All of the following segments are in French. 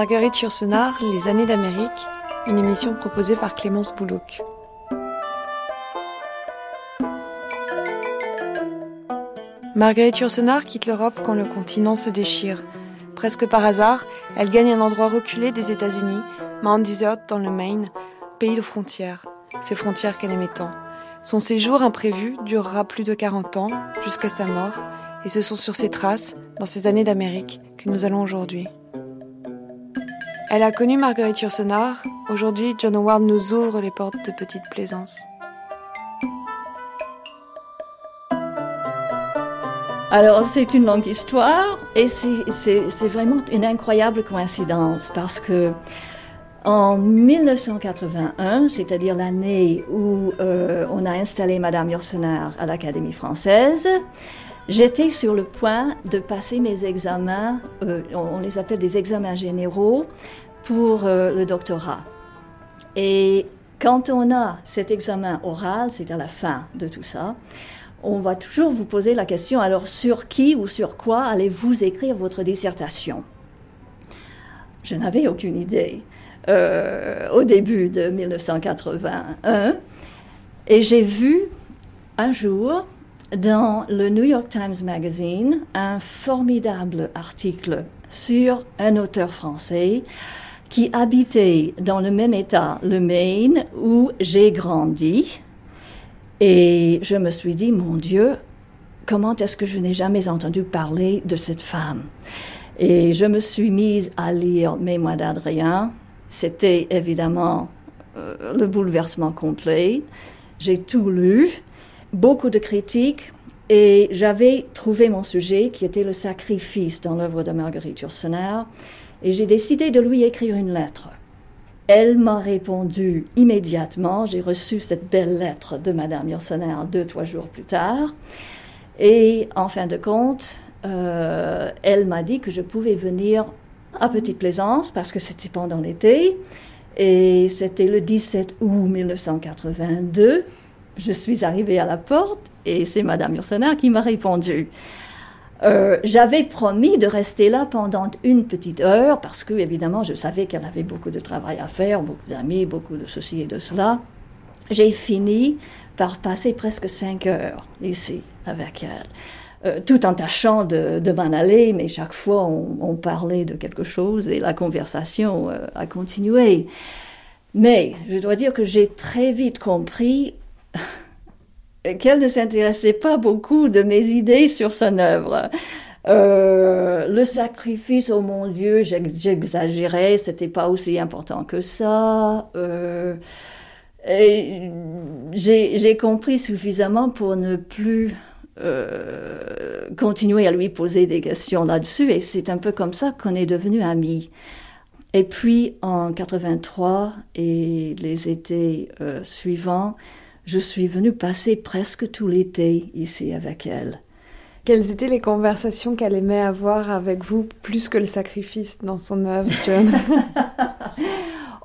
Marguerite Yourcenar, Les années d'Amérique, une émission proposée par Clémence Boulouk. Marguerite Yourcenar quitte l'Europe quand le continent se déchire. Presque par hasard, elle gagne un endroit reculé des États-Unis, Mount Desert dans le Maine, pays de frontières, ces frontières qu'elle aimait tant. Son séjour imprévu durera plus de 40 ans, jusqu'à sa mort, et ce sont sur ses traces, dans ces années d'Amérique, que nous allons aujourd'hui. Elle a connu Marguerite Yourcenar. Aujourd'hui, John Howard nous ouvre les portes de Petite Plaisance. Alors, c'est une longue histoire et c'est vraiment une incroyable coïncidence parce que en 1981, c'est-à-dire l'année où euh, on a installé Madame Yourcenar à l'Académie française, j'étais sur le point de passer mes examens, euh, on les appelle des examens généraux, pour euh, le doctorat. Et quand on a cet examen oral, c'est à la fin de tout ça, on va toujours vous poser la question, alors sur qui ou sur quoi allez-vous écrire votre dissertation? Je n'avais aucune idée euh, au début de 1981. Et j'ai vu un jour dans le New York Times Magazine un formidable article sur un auteur français qui habitait dans le même état, le Maine, où j'ai grandi. Et je me suis dit, mon Dieu, comment est-ce que je n'ai jamais entendu parler de cette femme? Et je me suis mise à lire Mémoires d'Adrien. C'était évidemment euh, le bouleversement complet. J'ai tout lu, beaucoup de critiques, et j'avais trouvé mon sujet qui était le sacrifice dans l'œuvre de Marguerite Yourcenar et j'ai décidé de lui écrire une lettre. Elle m'a répondu immédiatement. J'ai reçu cette belle lettre de Madame Yourcenar deux, trois jours plus tard. Et en fin de compte, euh, elle m'a dit que je pouvais venir à Petite Plaisance parce que c'était pendant l'été. Et c'était le 17 août 1982. Je suis arrivée à la porte et c'est Madame Yourcenar qui m'a répondu. Euh, j'avais promis de rester là pendant une petite heure parce que, évidemment, je savais qu'elle avait beaucoup de travail à faire, beaucoup d'amis, beaucoup de ceci et de cela. J'ai fini par passer presque cinq heures ici avec elle. Euh, tout en tâchant de, m'en aller, mais chaque fois on, parlait de quelque chose et la conversation euh, a continué. Mais je dois dire que j'ai très vite compris qu'elle ne s'intéressait pas beaucoup de mes idées sur son œuvre. Euh, le sacrifice, oh mon Dieu, j'exagérais, c'était pas aussi important que ça. Euh, j'ai compris suffisamment pour ne plus euh, continuer à lui poser des questions là-dessus, et c'est un peu comme ça qu'on est devenus amis. Et puis en 83 et les étés suivants, je suis venue passer presque tout l'été ici avec elle. Quelles étaient les conversations qu'elle aimait avoir avec vous plus que le sacrifice dans son œuvre, John?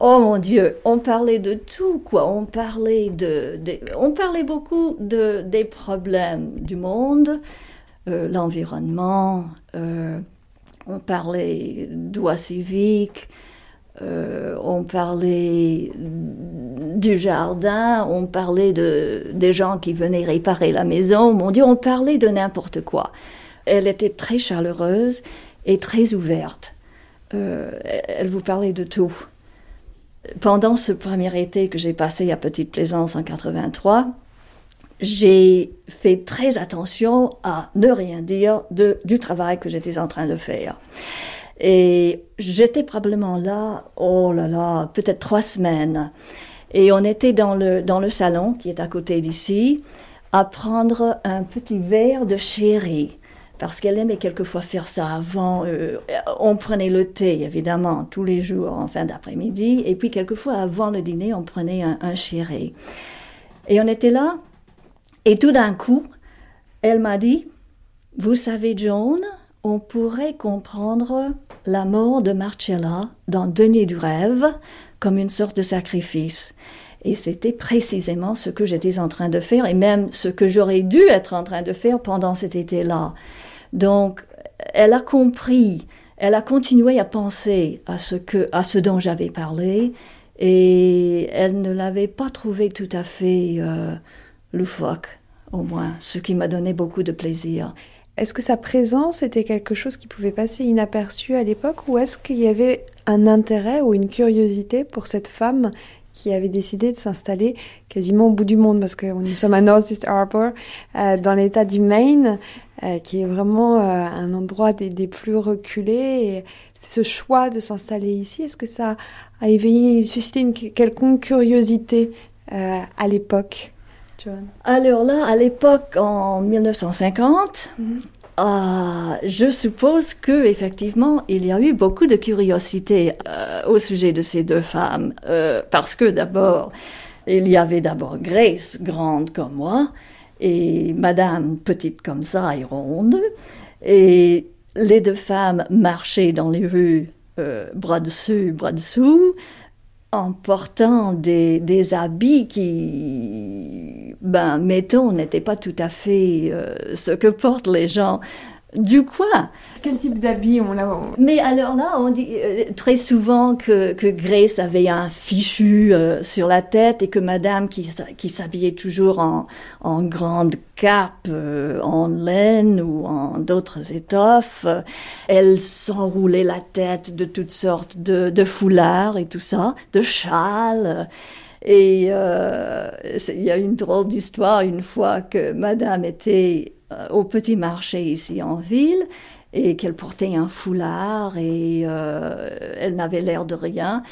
Oh mon Dieu, on parlait de tout, quoi. On parlait de, on parlait beaucoup de des problèmes du monde, euh, l'environnement. Euh, on parlait droits civiques. Euh, on parlait du jardin, on parlait de, des gens qui venaient réparer la maison, mon Dieu, on parlait de n'importe quoi. Elle était très chaleureuse et très ouverte. Euh, elle vous parlait de tout. Pendant ce premier été que j'ai passé à Petite Plaisance en 83, j'ai fait très attention à ne rien dire de, du travail que j'étais en train de faire. Et j'étais probablement là, oh là là, peut-être trois semaines. Et on était dans le, dans le salon qui est à côté d'ici à prendre un petit verre de sherry parce qu'elle aimait quelquefois faire ça avant. Euh, on prenait le thé, évidemment, tous les jours en fin d'après-midi, et puis quelquefois avant le dîner, on prenait un, un. Et on était là, et tout d'un coup, elle m'a dit, vous savez, John, on pourrait comprendre la mort de Marcella dans Denis du rêve comme une sorte de sacrifice. Et c'était précisément ce que j'étais en train de faire et même ce que j'aurais dû être en train de faire pendant cet été-là. Donc, elle a compris elle a continué à penser à ce, que, à ce dont j'avais parlé et elle ne l'avait pas trouvé tout à fait euh, loufoque, au moins, ce qui m'a donné beaucoup de plaisir. Est-ce que sa présence était quelque chose qui pouvait passer inaperçu à l'époque ou est-ce qu'il y avait un intérêt ou une curiosité pour cette femme qui avait décidé de s'installer quasiment au bout du monde? Parce que nous sommes à Northeast Harbor, euh, dans l'état du Maine, euh, qui est vraiment euh, un endroit des, plus reculés. Ce choix de s'installer ici, est-ce que ça a éveillé, suscité une quelconque curiosité à l'époque? Alors là, à l'époque, en 1950, euh, je suppose que effectivement il y a eu beaucoup de curiosité euh, au sujet de ces deux femmes euh, parce que d'abord il y avait d'abord Grace grande comme moi et Madame petite comme ça et ronde et les deux femmes marchaient dans les rues bras dessus bras dessous en portant des, habits qui, ben, mettons, n'étaient pas tout à fait euh, ce que portent les gens du coin. Quel type d'habit on a Mais alors là, on dit euh, très souvent que, que Grace avait un fichu euh, sur la tête et que Madame, qui, qui s'habillait toujours en, en grande cape, euh, en laine ou en d'autres étoffes, elle s'enroulait la tête de toutes sortes de, de foulards et tout ça, de châles. Et il y a une drôle d'histoire une fois que Madame était au petit marché ici en ville et qu'elle portait un foulard et euh, elle n'avait l'air de rien.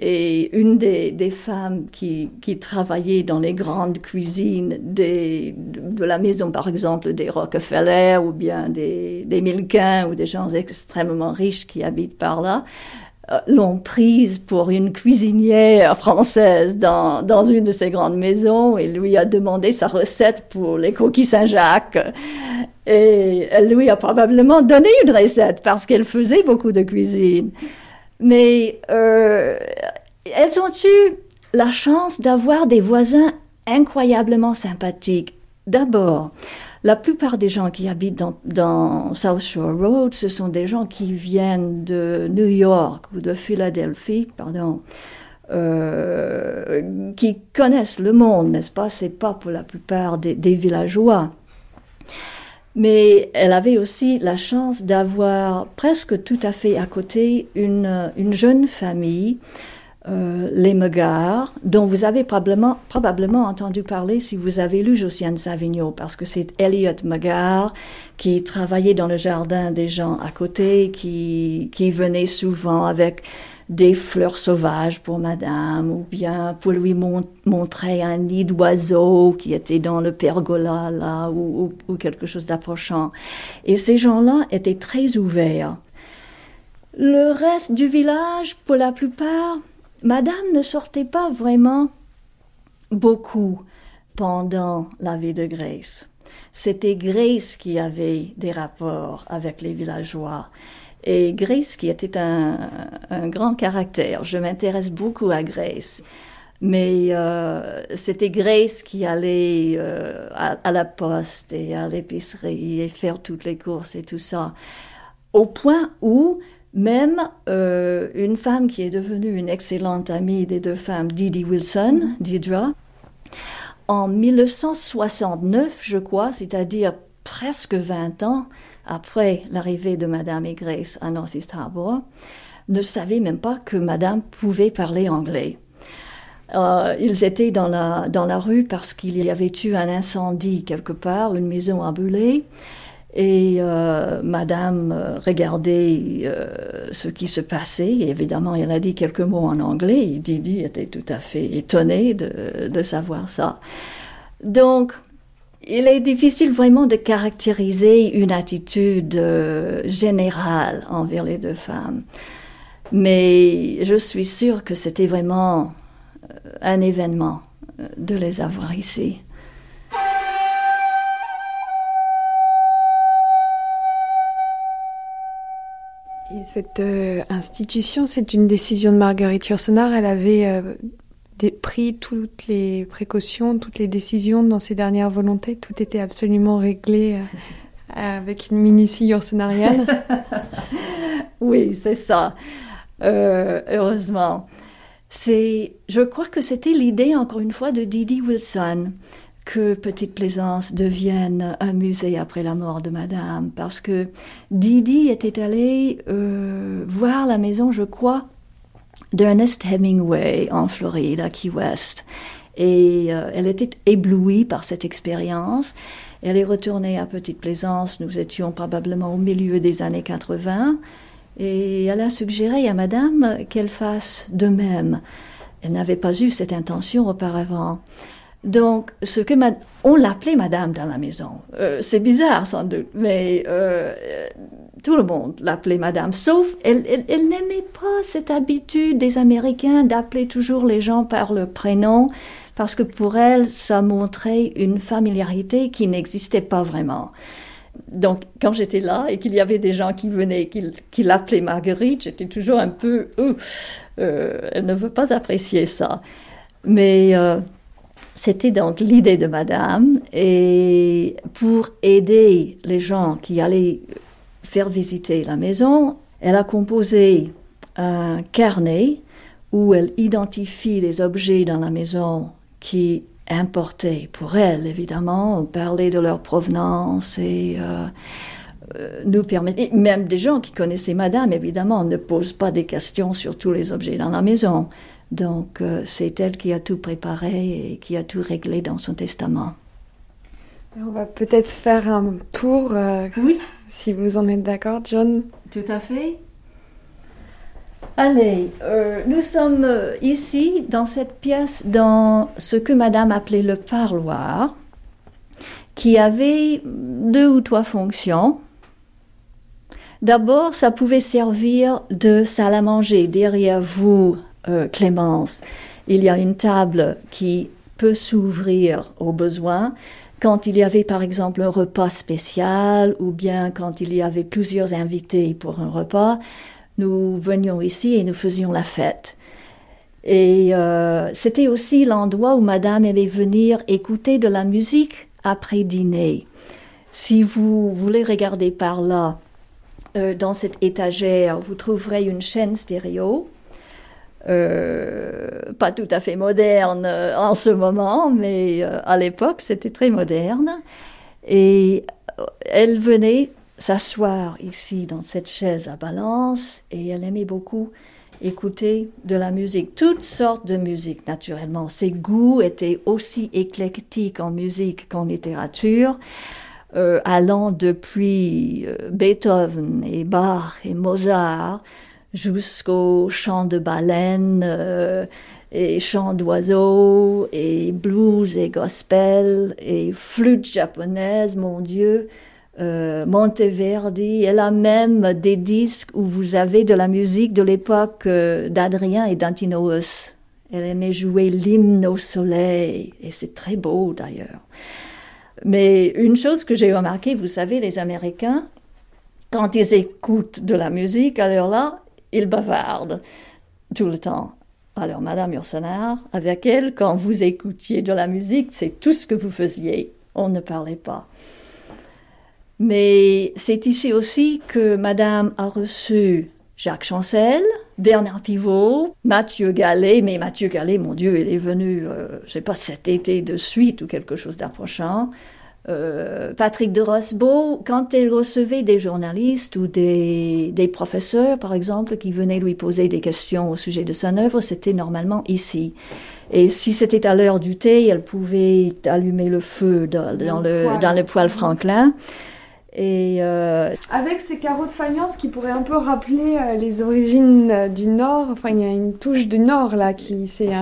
Et une des, des femmes qui, qui, travaillait dans les grandes cuisines des, de, la maison, par exemple, des Rockefeller ou bien des, des Milquin ou des gens extrêmement riches qui habitent par là, euh, l'ont prise pour une cuisinière française dans, dans une de ces grandes maisons et lui a demandé sa recette pour les coquilles Saint-Jacques. Et elle lui a probablement donné une recette parce qu'elle faisait beaucoup de cuisine. Mais euh, elles ont eu la chance d'avoir des voisins incroyablement sympathiques? D'abord, la plupart des gens qui habitent dans, South Shore Road, ce sont des gens qui viennent de New York ou de Philadelphie, pardon, euh, qui connaissent le monde, n'est-ce pas? C'est pas pour la plupart des villageois. Mais elle avait aussi la chance d'avoir presque tout à fait à côté une, une jeune famille, euh, les Megars, dont vous avez probablement, probablement entendu parler si vous avez lu Josiane Savigno, parce que c'est Elliot Megar qui travaillait dans le jardin des gens à côté, qui, qui venait souvent avec des fleurs sauvages pour madame, ou bien pour lui montrer un nid d'oiseau qui était dans le pergola, là, ou quelque chose d'approchant. Et ces gens-là étaient très ouverts. Le reste du village, pour la plupart, madame ne sortait pas vraiment beaucoup pendant la vie de Grace. C'était Grace qui avait des rapports avec les villageois. Et Grace, qui était un, grand caractère, je m'intéresse beaucoup à Grace. Mais euh, c'était Grace qui allait euh, à, la poste et à l'épicerie et faire toutes les courses et tout ça. Au point où même euh, une femme qui est devenue une excellente amie des deux femmes, Didi Wilson, Didra, en 1969, je crois, c'est-à-dire presque 20 ans, après l'arrivée de Madame et Grace à Northeast Harbor, ne savaient même pas que Madame pouvait parler anglais. Euh, ils étaient dans la, dans la rue parce qu'il y avait eu un incendie quelque part, une maison a brûlé. Et euh, Madame euh, regardait euh, ce qui se passait. Évidemment, elle a dit quelques mots en anglais. Et Didi était tout à fait étonné de, de savoir ça. Donc, il est difficile vraiment de caractériser une attitude générale envers les deux femmes. Mais je suis sûre que c'était vraiment un événement de les avoir ici. Et cette institution, c'est une décision de Marguerite Yourcenar. Elle avait pris toutes les précautions, toutes les décisions dans ses dernières volontés. Tout était absolument réglé euh, avec une minutie yourcenarienne. Oui, c'est ça. Euh, heureusement. Je crois que c'était l'idée, encore une fois, de Didi Wilson que Petite Plaisance devienne un musée après la mort de Madame, parce que Didi était allée euh, voir la maison, je crois, d'Ernest Hemingway en Floride, à Key West. Et euh, elle était éblouie par cette expérience. Elle est retournée à Petite Plaisance, nous étions probablement au milieu des années 80, et elle a suggéré à Madame qu'elle fasse de même. Elle n'avait pas eu cette intention auparavant. Donc, ce que on l'appelait Madame dans la maison. Euh, c'est bizarre sans doute, mais euh, tout le monde l'appelait Madame, sauf elle, elle, n'aimait pas cette habitude des Américains d'appeler toujours les gens par le prénom, parce que pour elle, ça montrait une familiarité qui n'existait pas vraiment. Donc, quand j'étais là et qu'il y avait des gens qui venaient, qui, l'appelaient Marguerite, j'étais toujours un peu, euh, elle ne veut pas apprécier ça. Mais c'était donc l'idée de Madame, et pour aider les gens qui allaient faire visiter la maison, elle a composé un carnet où elle identifie les objets dans la maison qui importaient pour elle, évidemment, parler de leur provenance et euh, euh, nous permettre, même des gens qui connaissaient Madame, évidemment, ne posent pas des questions sur tous les objets dans la maison. Donc euh, c'est elle qui a tout préparé et qui a tout réglé dans son testament. On va peut-être faire un tour, euh, oui. si vous en êtes d'accord, John. Tout à fait. Allez, euh, nous sommes ici dans cette pièce dans ce que Madame appelait le parloir, qui avait deux ou trois fonctions. D'abord, ça pouvait servir de salle à manger. Derrière vous, euh, Clémence, il y a une table qui peut s'ouvrir aux besoins. Quand il y avait par exemple un repas spécial ou bien quand il y avait plusieurs invités pour un repas, nous venions ici et nous faisions la fête. Et euh, c'était aussi l'endroit où Madame aimait venir écouter de la musique après dîner. Si vous voulez regarder par là, euh, dans cette étagère, vous trouverez une chaîne stéréo euh, pas tout à fait moderne euh, en ce moment, mais euh, à l'époque c'était très moderne. Et elle venait s'asseoir ici dans cette chaise à balance et elle aimait beaucoup écouter de la musique, toutes sortes de musique naturellement. Ses goûts étaient aussi éclectiques en musique qu'en littérature. allant depuis Beethoven et Bach et Mozart jusqu'au chant de baleines euh, et chant d'oiseaux et blues et gospel et flûte japonaise, mon Dieu. Euh, Monteverdi, elle a même des disques où vous avez de la musique de l'époque euh, d'Adrien et d'Antinoos. Elle aimait jouer l'hymne au soleil, et c'est très beau d'ailleurs. Mais une chose que j'ai remarqué, vous savez, les Américains, quand ils écoutent de la musique, alors là, il bavarde tout le temps. Alors, Madame Yourcenar, avec elle, quand vous écoutiez de la musique, c'est tout ce que vous faisiez. On ne parlait pas. Mais c'est ici aussi que Madame a reçu Jacques Chancel, Bernard Pivot, Mathieu Gallet. Mais Mathieu Gallet, mon Dieu, il est venu, euh, je ne sais pas, cet été de suite ou quelque chose d'approchant. Euh, Patrick de Rosbeau, quand elle recevait des journalistes ou des, professeurs, par exemple, qui venaient lui poser des questions au sujet de son œuvre, c'était normalement ici. Et si c'était à l'heure du thé, elle pouvait allumer le feu dans, le, dans le poêle Franklin. Et euh, Avec ces carreaux de faïence qui pourraient un peu rappeler euh, les origines du Nord, enfin il y a une touche du Nord là qui s'est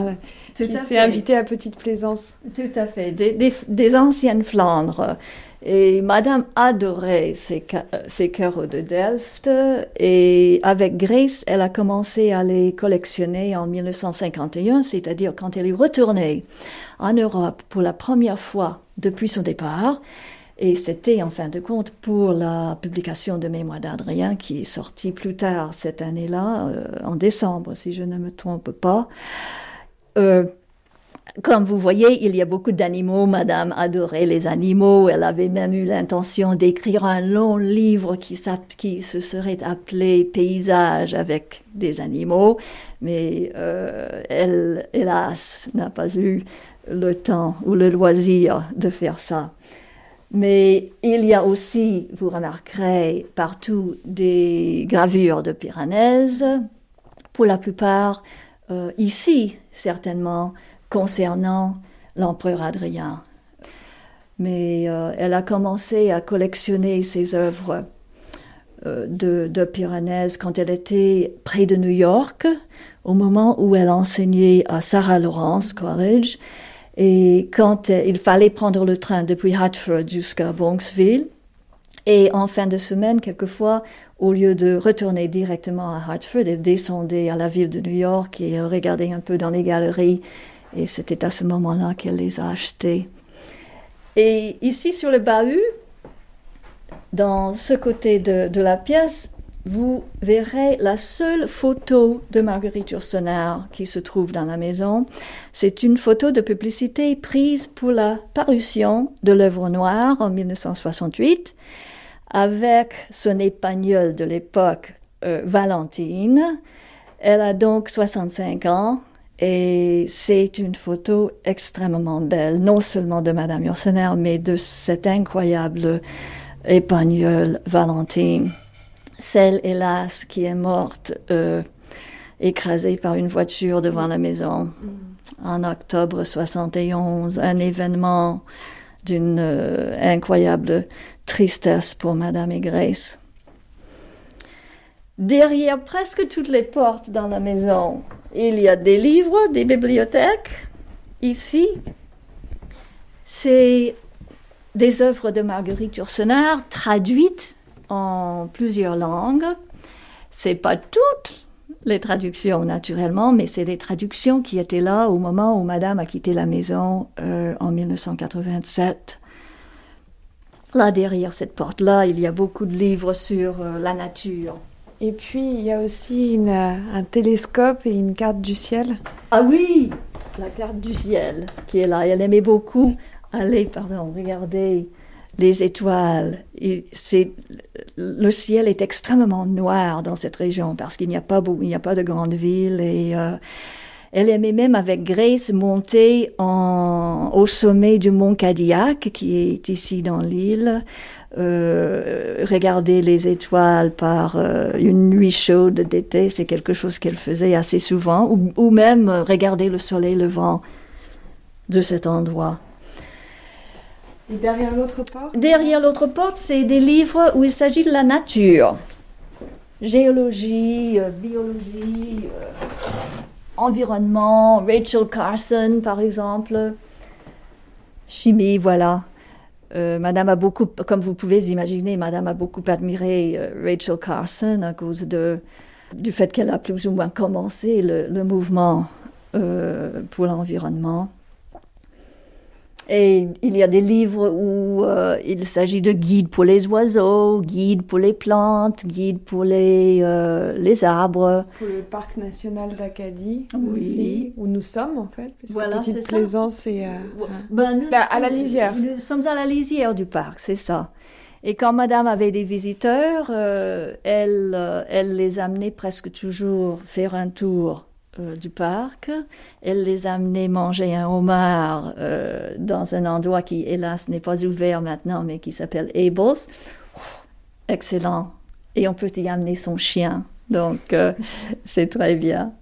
invité à Petite Plaisance. Tout à fait, des, anciennes Flandres. Et Madame adorait ces, ces, carreaux de Delft et avec Grace, elle a commencé à les collectionner en 1951, c'est-à-dire quand elle est retournée en Europe pour la première fois depuis son départ. Et c'était en fin de compte pour la publication de Mémoire d'Adrien qui est sortie plus tard cette année-là, euh, en décembre si je ne me trompe pas. Euh, comme vous voyez, il y a beaucoup d'animaux. Madame adorait les animaux. Elle avait même eu l'intention d'écrire un long livre qui, se serait appelé Paysage avec des animaux. Mais euh, elle, hélas, n'a pas eu le temps ou le loisir de faire ça. Mais il y a aussi, vous remarquerez, partout des gravures de Piranèse, pour la plupart euh, ici, certainement, concernant l'empereur Adrien. Mais euh, elle a commencé à collectionner ses œuvres euh, de, de quand elle était près de New York, au moment où elle enseignait à Sarah Lawrence College. Et quand il fallait prendre le train depuis Hartford jusqu'à Bronxville, et en fin de semaine, quelquefois, au lieu de retourner directement à Hartford, elle descendait à la ville de New York et regardait un peu dans les galeries. Et c'était à ce moment-là qu'elle les a achetés. Et ici, sur le bahut, dans ce côté de, de la pièce, vous verrez la seule photo de Marguerite Yourcenar qui se trouve dans la maison. C'est une photo de publicité prise pour la parution de l'œuvre noire en 1968 avec son épagnole de l'époque, euh, Valentine. Elle a donc 65 ans et c'est une photo extrêmement belle, non seulement de Madame Yourcenar, mais de cette incroyable épagnole Valentine celle, hélas, qui est morte euh, écrasée par une voiture devant la maison mm. en octobre 71, un événement d'une euh, incroyable tristesse pour Madame et Grace. Derrière presque toutes les portes dans la maison, il y a des livres, des bibliothèques. Ici, c'est des œuvres de Marguerite Yourcenar traduites en plusieurs langues. C'est pas toutes les traductions naturellement, mais c'est des traductions qui étaient là au moment où Madame a quitté la maison euh, en 1987. Là derrière cette porte-là, il y a beaucoup de livres sur euh, la nature. Et puis il y a aussi un télescope et une carte du ciel. Ah oui, la carte du ciel qui est là. Elle aimait beaucoup aller, pardon, regarder les étoiles. C'est, le ciel est extrêmement noir dans cette région parce qu'il n'y a pas, il n'y a pas de grandes villes et euh, elle aimait même avec Grace monter en, au sommet du mont Cadillac qui est ici dans l'île. Euh, regarder les étoiles par euh, une nuit chaude d'été, c'est quelque chose qu'elle faisait assez souvent, ou, ou même regarder le soleil levant de cet endroit. Et derrière l'autre porte? Derrière l'autre porte, c'est des livres où il s'agit de la nature. Géologie, euh, biologie, euh, environnement, Rachel Carson par exemple, chimie, voilà. Euh, Madame a beaucoup, comme vous pouvez imaginer, Madame a beaucoup admiré Rachel Carson à cause de, du fait qu'elle a plus ou moins commencé le, le mouvement pour l'environnement. Et il y a des livres où euh, il s'agit de guides pour les oiseaux, guides pour les plantes, guides pour les, euh, les arbres. Pour le parc national d'Acadie, oui. où nous sommes en fait, voilà, Petite Plaisance est ben, à la lisière. Nous sommes à la lisière du parc, c'est ça. Et quand Madame avait des visiteurs, euh, elle, elle les amenait presque toujours faire un tour euh, du parc. Elle les a amenés manger un homard euh, dans un endroit qui, hélas, n'est pas ouvert maintenant, mais qui s'appelle Abel's. excellent. Et on peut y amener son chien. Donc, euh, c'est très bien.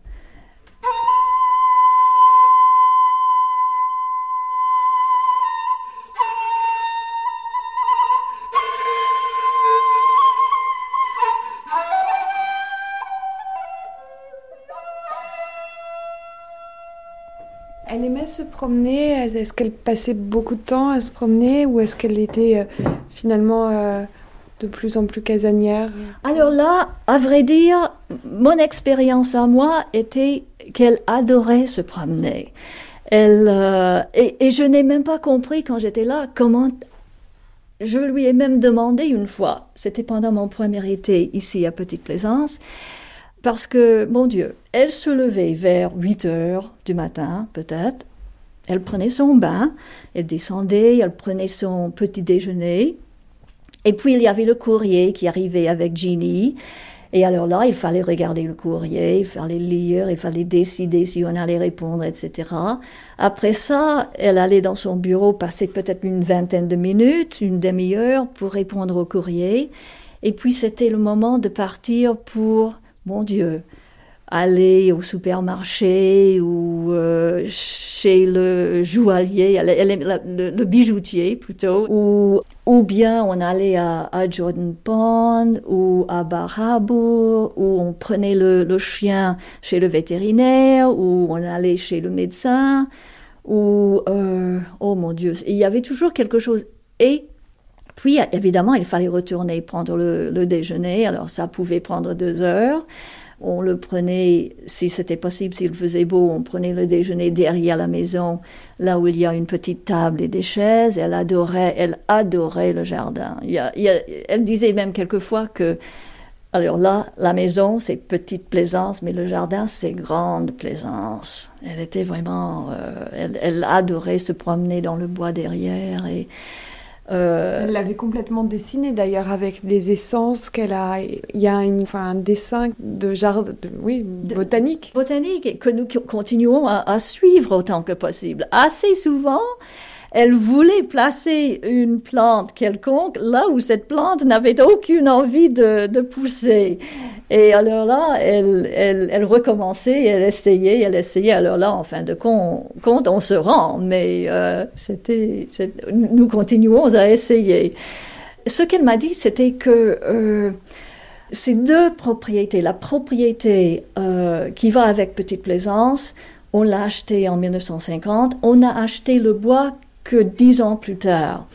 Se promener? Est-ce qu'elle passait beaucoup de temps à se promener ou est-ce qu'elle était euh, finalement euh, de plus en plus casanière? Alors là, à vrai dire, mon expérience à moi était qu'elle adorait se promener. Elle, euh, et, et, je n'ai même pas compris quand j'étais là comment... Je lui ai même demandé une fois, c'était pendant mon premier été ici à Petite Plaisance, parce que, mon Dieu, elle se levait vers 8 heures du matin, peut-être. Elle prenait son bain, elle descendait, elle prenait son petit déjeuner. Et puis il y avait le courrier qui arrivait avec Ginny. Et alors là, il fallait regarder le courrier, il fallait lire, il fallait décider si on allait répondre, etc. Après ça, elle allait dans son bureau passer peut-être une vingtaine de minutes, une demi-heure pour répondre au courrier. Et puis c'était le moment de partir pour, mon Dieu, aller au supermarché ou euh, chez le joaillier, le, bijoutier plutôt, ou, ou bien on allait à, Jordan Pond ou à Barhabour, ou on prenait le, le, chien chez le vétérinaire, ou on allait chez le médecin, ou euh, oh mon Dieu, il y avait toujours quelque chose. Et puis évidemment, il fallait retourner prendre le, le déjeuner, alors ça pouvait prendre deux heures. On le prenait, si c'était possible, s'il faisait beau, on prenait le déjeuner derrière la maison, là où il y a une petite table et des chaises. Elle adorait, elle adorait le jardin. elle disait même quelquefois que, alors là, la maison, c'est petite plaisance, mais le jardin, c'est grande plaisance. Elle était vraiment, euh, elle, elle adorait se promener dans le bois derrière et euh, Elle l'avait complètement dessiné d'ailleurs avec des essences qu'elle a. Il y a une, enfin, un dessin de jardin, oui, botanique. Botanique que nous continuons à, à, suivre autant que possible. Assez souvent, elle voulait placer une plante quelconque là où cette plante n'avait aucune envie de, pousser. Et alors là, elle, elle, elle, recommençait, elle essayait, elle essayait. Alors là, en fin de compte, on se rend, mais euh, c'était, nous continuons à essayer. Ce qu'elle m'a dit, c'était que euh, ces deux propriétés, la propriété euh, qui va avec Petite Plaisance, on l'a acheté en 1950, on a acheté le bois que dix ans plus tard.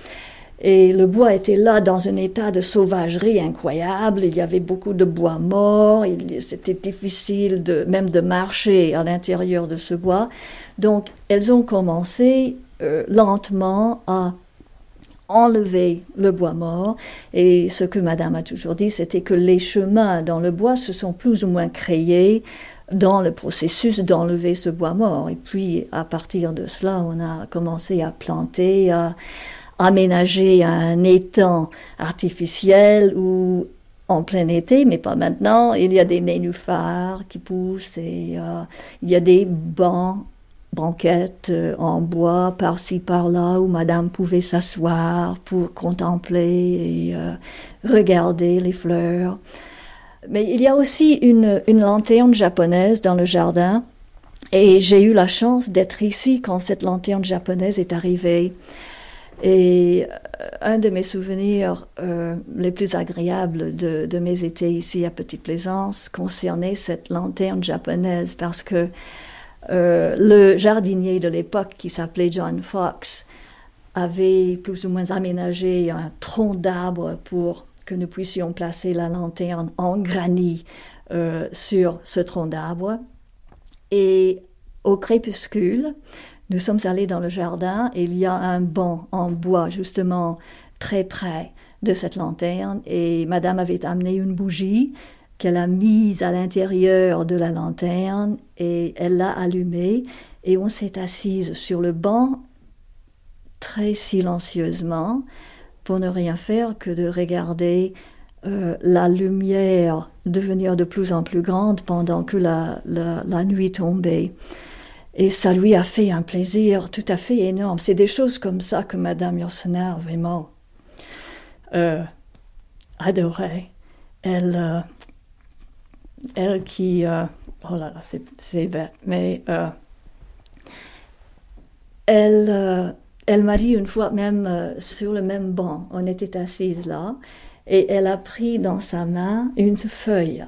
Et le bois était là dans un état de sauvagerie incroyable. Il y avait beaucoup de bois mort. C'était difficile même de marcher à l'intérieur de ce bois. Donc, elles ont commencé euh, lentement à enlever le bois mort. Et ce que Madame a toujours dit, c'était que les chemins dans le bois se sont plus ou moins créés dans le processus d'enlever ce bois mort. Et puis, à partir de cela, on a commencé à planter, à aménager un étang artificiel ou en plein été, mais pas maintenant, il y a des nénuphars qui poussent et euh, il y a des bancs, banquettes euh, en bois par-ci par-là où madame pouvait s'asseoir pour contempler et euh, regarder les fleurs. Mais il y a aussi une, lanterne japonaise dans le jardin. Et j'ai eu la chance d'être ici quand cette lanterne japonaise est arrivée. Et euh, un de mes souvenirs euh, les plus agréables de, de, mes étés ici à Petite Plaisance concernait cette lanterne japonaise parce que euh, le jardinier de l'époque qui s'appelait John Fox avait plus ou moins aménagé un tronc d'arbre pour que nous puissions placer la lanterne en granit euh, sur ce tronc d'arbre. Et au crépuscule, nous sommes allés dans le jardin. Il y a un banc en bois justement très près de cette lanterne. Et Madame avait amené une bougie qu'elle a mise à l'intérieur de la lanterne. Et elle l'a allumée. Et on s'est assise sur le banc très silencieusement ne rien faire que de regarder euh, la lumière devenir de plus en plus grande pendant que la, la, nuit tombait. Et ça lui a fait un plaisir tout à fait énorme. C'est des choses comme ça que Madame Yourcenar vraiment euh, adorait. Elle, euh, elle qui... Oh là là, c'est bête, mais elle elle m'a dit une fois, même euh, sur le même banc, on était assises là, et elle a pris dans sa main une feuille.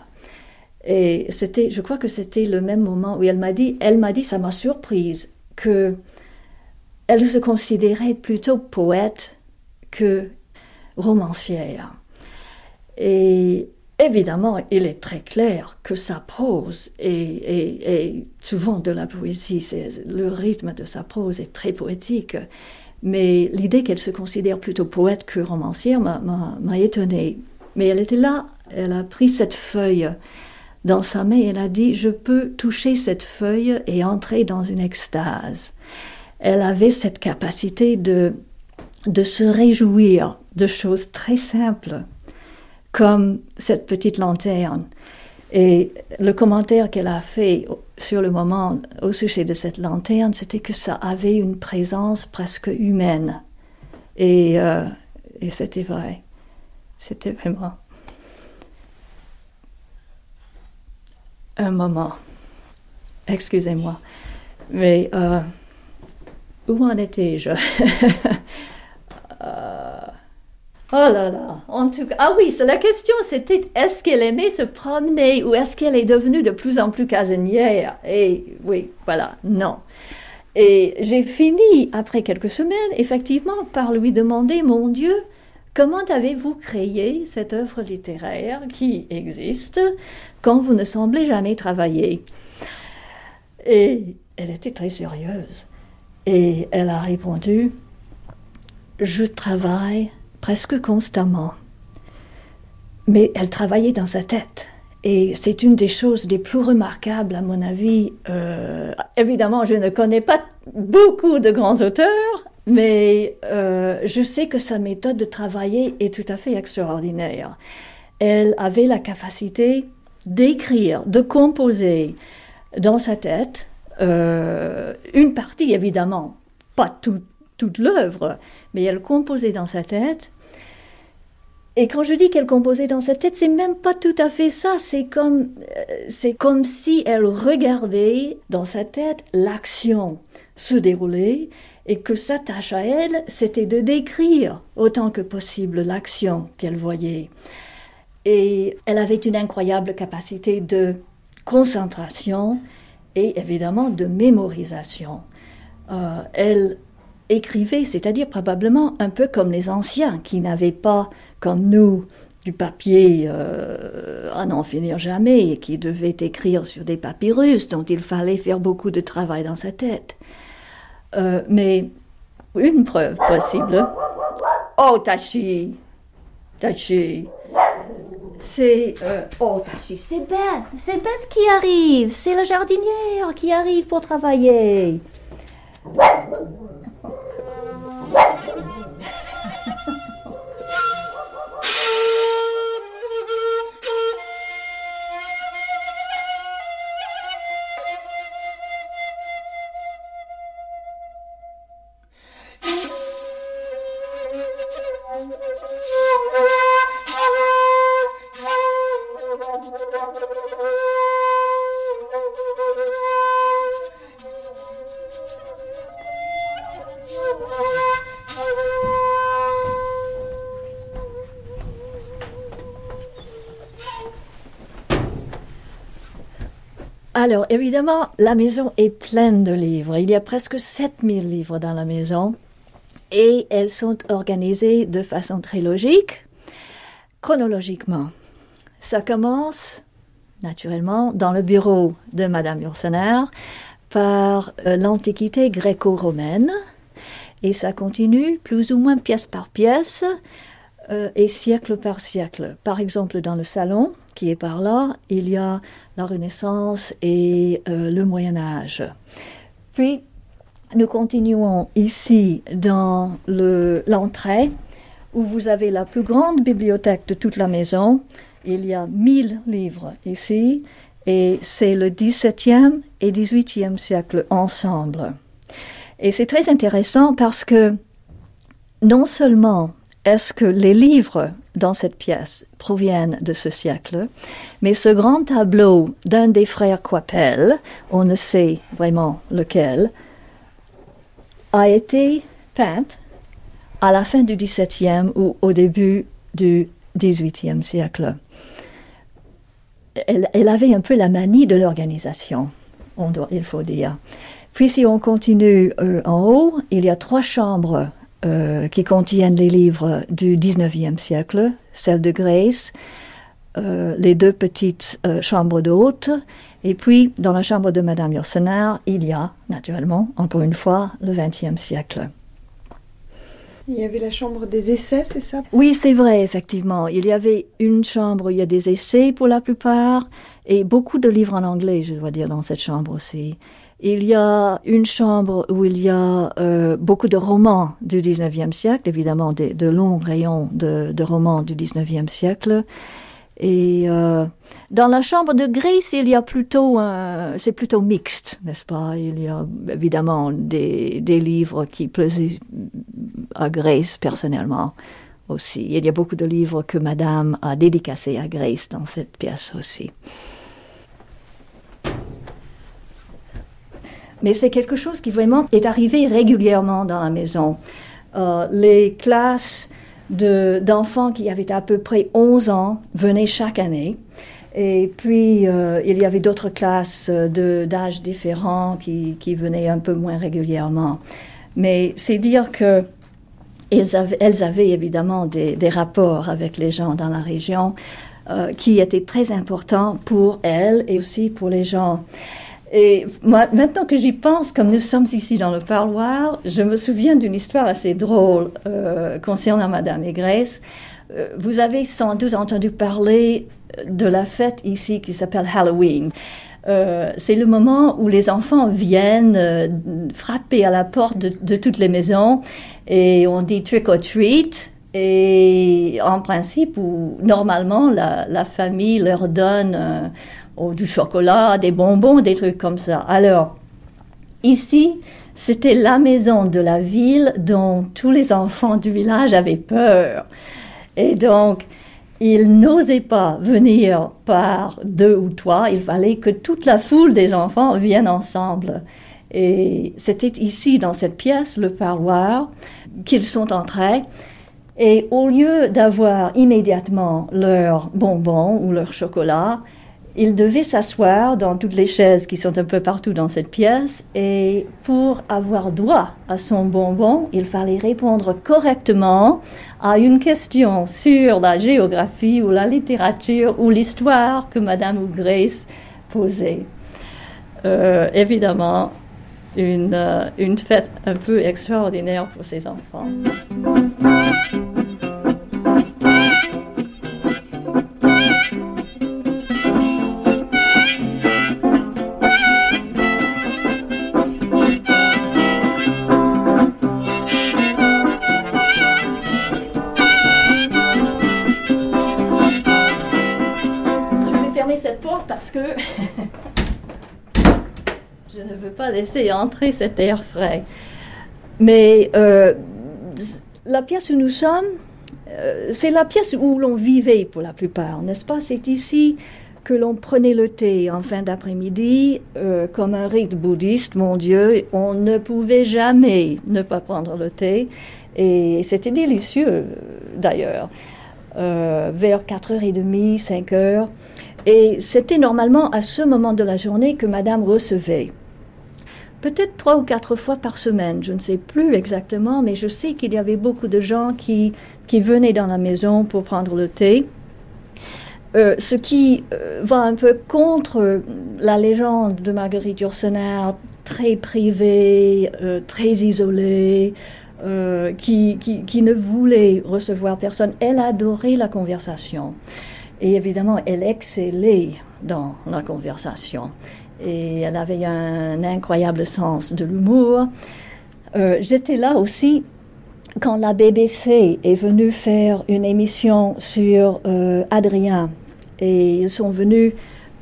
Et c'était, je crois que c'était le même moment où elle m'a dit, elle m'a dit, ça m'a surprise que elle se considérait plutôt poète que romancière. Et évidemment, il est très clair que sa prose est, souvent de la poésie. Le rythme de sa prose est très poétique. Mais l'idée qu'elle se considère plutôt poète que romancière m'a étonnée. Mais elle était là, elle a pris cette feuille dans sa main et elle a dit Je peux toucher cette feuille et entrer dans une extase. elle avait cette capacité de, de se réjouir de choses très simples, comme cette petite lanterne. Et le commentaire qu'elle a fait sur le moment au sujet de cette lanterne, c'était que ça avait une présence presque humaine. Et, euh, c'était vrai. C'était vraiment un moment. Excusez-moi. Mais euh, où en étais-je? Euh, Oh là là, en tout cas, ah oui, la question c'était est-ce qu'elle aimait se promener ou est-ce qu'elle est devenue de plus en plus casanière? Et oui, voilà, non. Et j'ai fini, après quelques semaines, effectivement, par lui demander, mon Dieu, comment avez-vous créé cette œuvre littéraire qui existe quand vous ne semblez jamais travailler? Et elle était très sérieuse. Et elle a répondu, je travaille presque constamment. Mais elle travaillait dans sa tête. Et c'est une des choses les plus remarquables, à mon avis. Euh, évidemment, je ne connais pas beaucoup de grands auteurs, mais euh, je sais que sa méthode de travailler est tout à fait extraordinaire. Elle avait la capacité d'écrire, de composer dans sa tête euh, une partie, évidemment, pas toute toute l'œuvre, mais elle composait dans sa tête. Et quand je dis qu'elle composait dans sa tête, c'est même pas tout à fait ça. C'est comme, euh, c'est comme si elle regardait dans sa tête l'action se dérouler et que sa tâche à elle, c'était de décrire autant que possible l'action qu'elle voyait. Et elle avait une incroyable capacité de concentration et évidemment de mémorisation. Euh, elle écrivait, c'est-à-dire probablement un peu comme les anciens qui n'avaient pas, comme nous, du papier euh, à n'en finir jamais et qui devaient écrire sur des papyrus dont il fallait faire beaucoup de travail dans sa tête. Euh, mais une preuve possible. Oh, Tachi Tachi C'est. Euh, oh, Tachi, c'est Beth C'est Beth qui arrive C'est la jardinière qui arrive pour travailler Alors, évidemment, la maison est pleine de livres. Il y a presque 7000 livres dans la maison et elles sont organisées de façon très logique, chronologiquement. Ça commence, naturellement, dans le bureau de Madame Yourcenar par euh, l'Antiquité gréco-romaine et ça continue plus ou moins pièce par pièce euh, et siècle par siècle. Par exemple, dans le salon, qui est par là, il y a la Renaissance et euh, le Moyen Âge. Puis, nous continuons ici dans l'entrée, où vous avez la plus grande bibliothèque de toute la maison. Il y a 1000 livres ici, et c'est le 17e et 18e siècle ensemble. Et c'est très intéressant parce que non seulement est-ce que les livres dans cette pièce proviennent de ce siècle, mais ce grand tableau d'un des frères Coipel, on ne sait vraiment lequel, a été peint à la fin du XVIIe ou au début du XVIIIe siècle. Elle, avait un peu la manie de l'organisation, il faut dire. Puis si on continue euh, en haut, il y a trois chambres euh, qui contiennent les livres du 19e siècle, celle de Grace, euh, les deux petites euh, chambres d'hôtes, et puis dans la chambre de Madame Yourcenar, il y a, naturellement, encore une fois, le 20e siècle. Il y avait la chambre des essais, c'est ça? Oui, c'est vrai, effectivement. Il y avait une chambre où il y a des essais pour la plupart, et beaucoup de livres en anglais, je dois dire, dans cette chambre aussi. Il y a une chambre où il y a euh, beaucoup de romans du 19e siècle, évidemment de longs rayons de, romans du 19e siècle. Et euh, dans la chambre de Grace, il y a plutôt, c'est plutôt mixte, n'est-ce pas? Il y a évidemment des, des livres qui plaisaient à Grace personnellement aussi. Il y a beaucoup de livres que Madame a dédicacés à Grace dans cette pièce aussi. Mais c'est quelque chose qui vraiment est arrivé régulièrement dans la maison. Euh, les classes d'enfants qui avaient à peu près 11 ans venaient chaque année. Et puis, euh, il y avait d'autres classes d'âges différents qui, venaient un peu moins régulièrement. Mais c'est dire que avaient, évidemment des, rapports avec les gens dans la région euh, qui étaient très importants pour elles et aussi pour les gens. Et moi, maintenant que j'y pense, comme nous sommes ici dans le parloir, je me souviens d'une histoire assez drôle euh, concernant Madame Aigresse. Euh, vous avez sans doute entendu parler de la fête ici qui s'appelle Halloween. Euh, c'est le moment où les enfants viennent frapper à la porte de, toutes les maisons et on dit trick or treat. Et en principe, où normalement la, famille leur donne ou du chocolat, des bonbons, des trucs comme ça. Alors, ici, c'était la maison de la ville dont tous les enfants du village avaient peur. Et donc, ils n'osaient pas venir par deux ou trois, il fallait que toute la foule des enfants vienne ensemble. Et c'était ici, dans cette pièce, le parloir, qu'ils sont entrés. Et au lieu d'avoir immédiatement leur bonbon ou leur chocolat, il devait s'asseoir dans toutes les chaises qui sont un peu partout dans cette pièce et pour avoir droit à son bonbon, il fallait répondre correctement à une question sur la géographie ou la littérature ou l'histoire que Madame ou Grace posait. Euh, évidemment, une, euh, une fête un peu extraordinaire pour ses enfants. Laisser entrer cet air frais. Mais euh, la pièce où nous sommes, euh, c'est la pièce où l'on vivait pour la plupart, n'est-ce pas? C'est ici que l'on prenait le thé en fin d'après-midi, euh, comme un rite bouddhiste, mon Dieu, on ne pouvait jamais ne pas prendre le thé, et c'était délicieux d'ailleurs, vers 4h30, 5h, et c'était normalement à ce moment de la journée que Madame recevait peut-être trois ou quatre fois par semaine, je ne sais plus exactement, mais je sais qu'il y avait beaucoup de gens qui, qui venaient dans la maison pour prendre le thé. Euh, ce qui euh, va un peu contre la légende de Marguerite Yourcenar, très privée, euh, très isolée, qui, qui, ne voulait recevoir personne. Elle adorait la conversation. Et évidemment, elle excellait dans la conversation et elle avait un incroyable sens de l'humour. Euh, j'étais là aussi quand la BBC est venue faire une émission sur euh, Adrien et ils sont venus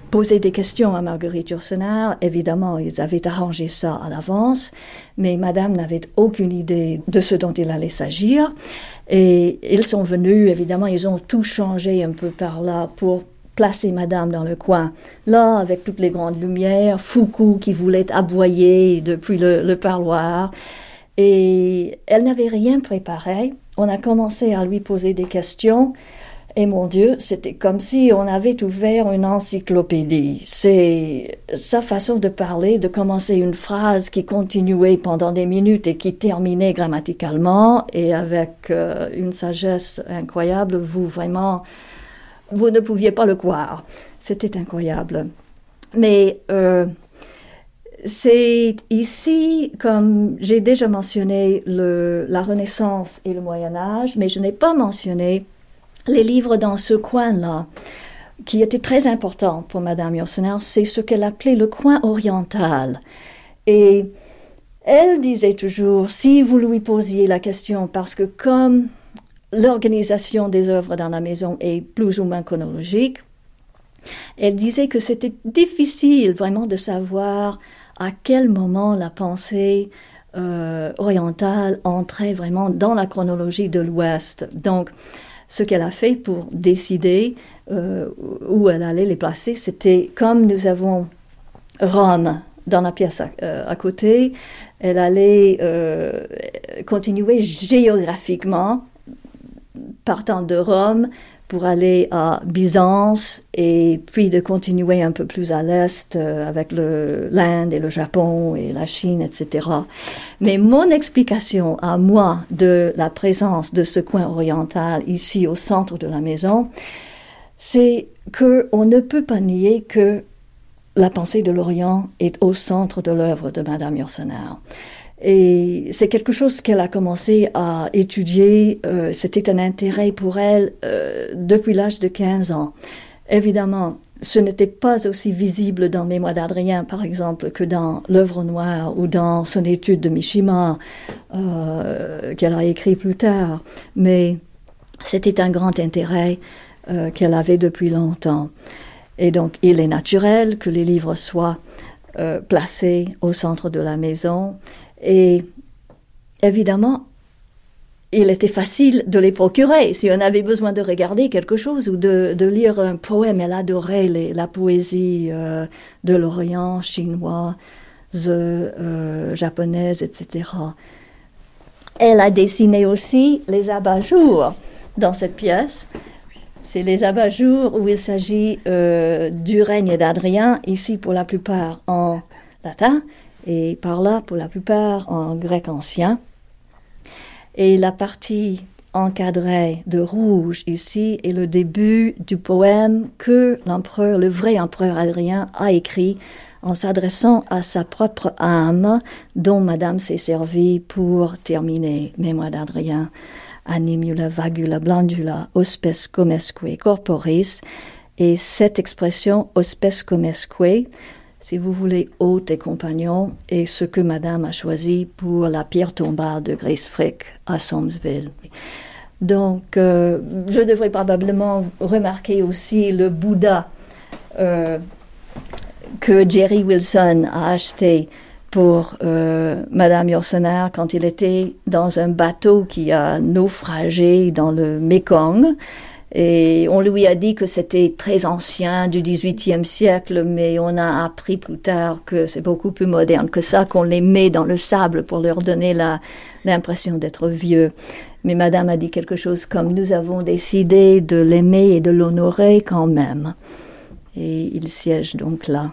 poser des questions à Marguerite Yourcenar. Évidemment, ils avaient arrangé ça à l'avance, mais Madame n'avait aucune idée de ce dont il allait s'agir. Et ils sont venus, évidemment, ils ont tout changé un peu par là pour placer madame dans le coin, là, avec toutes les grandes lumières, Foucault qui voulait aboyer depuis le, parloir. Et elle n'avait rien préparé. On a commencé à lui poser des questions. Et mon Dieu, c'était comme si on avait ouvert une encyclopédie. C'est sa façon de parler, de commencer une phrase qui continuait pendant des minutes et qui terminait grammaticalement et avec euh, une sagesse incroyable. Vous vraiment vous ne pouviez pas le croire. C'était incroyable. Mais euh, c'est ici, comme j'ai déjà mentionné, le, la Renaissance et le Moyen Âge, mais je n'ai pas mentionné les livres dans ce coin-là, qui étaient très importants pour Madame Yourcenar. C'est ce qu'elle appelait le coin oriental. Et elle disait toujours, si vous lui posiez la question, parce que comme l'organisation des œuvres dans la maison est plus ou moins chronologique, elle disait que c'était difficile vraiment de savoir à quel moment la pensée euh, orientale entrait vraiment dans la chronologie de l'Ouest. Donc, ce qu'elle a fait pour décider euh, où elle allait les placer, c'était comme nous avons Rome dans la pièce à, euh, côté, elle allait continuer géographiquement partant de Rome pour aller à Byzance et puis de continuer un peu plus à l'est euh, avec l'Inde et le Japon et la Chine, etc. Mais mon explication à moi de la présence de ce coin oriental ici au centre de la maison, c'est que on ne peut pas nier que la pensée de l'Orient est au centre de l'œuvre de Madame Yourcenar. Et c'est quelque chose qu'elle a commencé à étudier. Euh, c'était un intérêt pour elle euh, depuis l'âge de 15 ans. Évidemment, ce n'était pas aussi visible dans Mémoire d'Adrien, par exemple, que dans L'œuvre noire ou dans son étude de Mishima, euh, qu'elle a écrit plus tard. Mais c'était un grand intérêt qu'elle avait depuis longtemps. Et donc, il est naturel que les livres soient placés au centre de la maison. Et évidemment, il était facile de les procurer. Si on avait besoin de regarder quelque chose ou de, lire un poème, elle adorait la poésie euh, de l'Orient, chinois, euh, japonaise, etc. Elle a dessiné aussi les abat-jours dans cette pièce. C'est les abat-jours où il s'agit euh, du règne d'Adrien, ici pour la plupart en latin, et par là pour la plupart en grec ancien. Et la partie encadrée de rouge ici est le début du poème que l'empereur, le vrai empereur Adrien, a écrit en s'adressant à sa propre âme, dont Madame s'est servie pour terminer Mémoire d'Adrien, animula vagula blandula hospes comesque corporis, et cette expression hospes comesque si vous voulez, hôte et compagnon, et ce que Madame a choisi pour la pierre tombale de Grace Frick à Somsville. Donc, euh, je devrais probablement remarquer aussi le Bouddha euh, que Jerry Wilson a acheté pour euh, Madame Yourcenar quand il était dans un bateau qui a naufragé dans le Mekong. Et on lui a dit que c'était très ancien, du XVIIIe siècle, mais on a appris plus tard que c'est beaucoup plus moderne que ça, qu'on les met dans le sable pour leur donner l'impression d'être vieux. Mais Madame a dit quelque chose comme nous avons décidé de l'aimer et de l'honorer quand même. Et il siège donc là.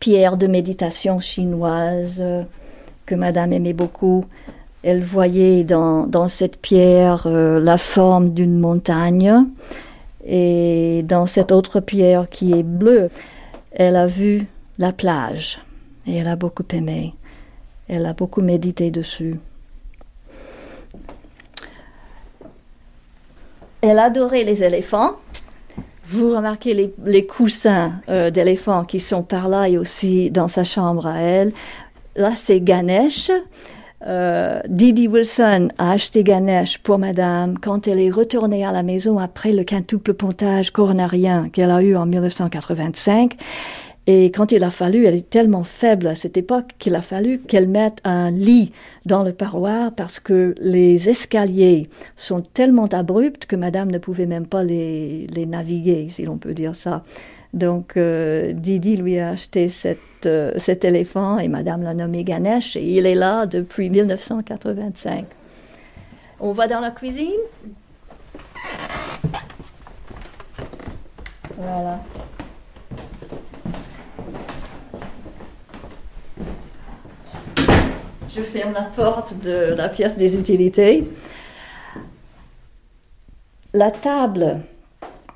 Pierre de méditation chinoise euh, que Madame aimait beaucoup elle voyait dans, cette pierre euh, la forme d'une montagne et dans cette autre pierre qui est bleue, elle a vu la plage et elle a beaucoup aimé. Elle a beaucoup médité dessus. Elle adorait les éléphants. Vous remarquez les, coussins euh, d'éléphants qui sont par là et aussi dans sa chambre à elle. Là, c'est Ganesh. Euh, Didi Wilson a acheté Ganesh pour madame quand elle est retournée à la maison après le quintuple pontage coronarien qu'elle a eu en 1985. Et quand il a fallu, elle est tellement faible à cette époque qu'il a fallu qu'elle mette un lit dans le parloir parce que les escaliers sont tellement abrupts que madame ne pouvait même pas les naviguer, si l'on peut dire ça. Donc euh, Didi lui a acheté euh, cet éléphant et Madame l'a nommé Ganesh et il est là depuis 1985. On va dans la cuisine Voilà. Je ferme la porte de la pièce des utilités. La table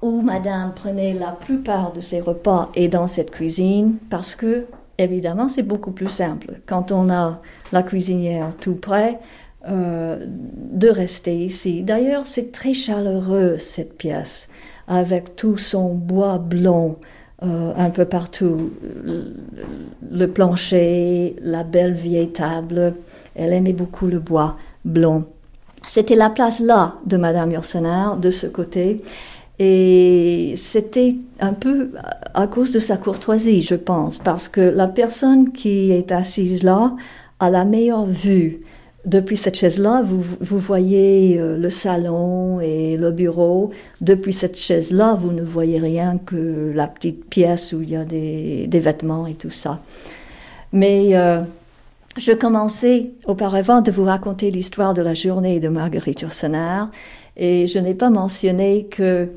où madame prenait la plupart de ses repas et dans cette cuisine parce que, évidemment, c'est beaucoup plus simple quand on a la cuisinière tout près euh, de rester ici. D'ailleurs, c'est très chaleureux cette pièce avec tout son bois blond euh, un peu partout. Le plancher, la belle vieille table. Elle aimait beaucoup le bois blond. C'était la place là de Madame Yourcenar, de ce côté. Et c'était un peu à cause de sa courtoisie, je pense, parce que la personne qui est assise là a la meilleure vue. Depuis cette chaise-là, vous, vous, voyez euh, le salon et le bureau. Depuis cette chaise-là, vous ne voyez rien que la petite pièce où il y a des, des vêtements et tout ça. Mais euh, je commençais auparavant de vous raconter l'histoire de la journée de Marguerite Yourcenar et je n'ai pas mentionné que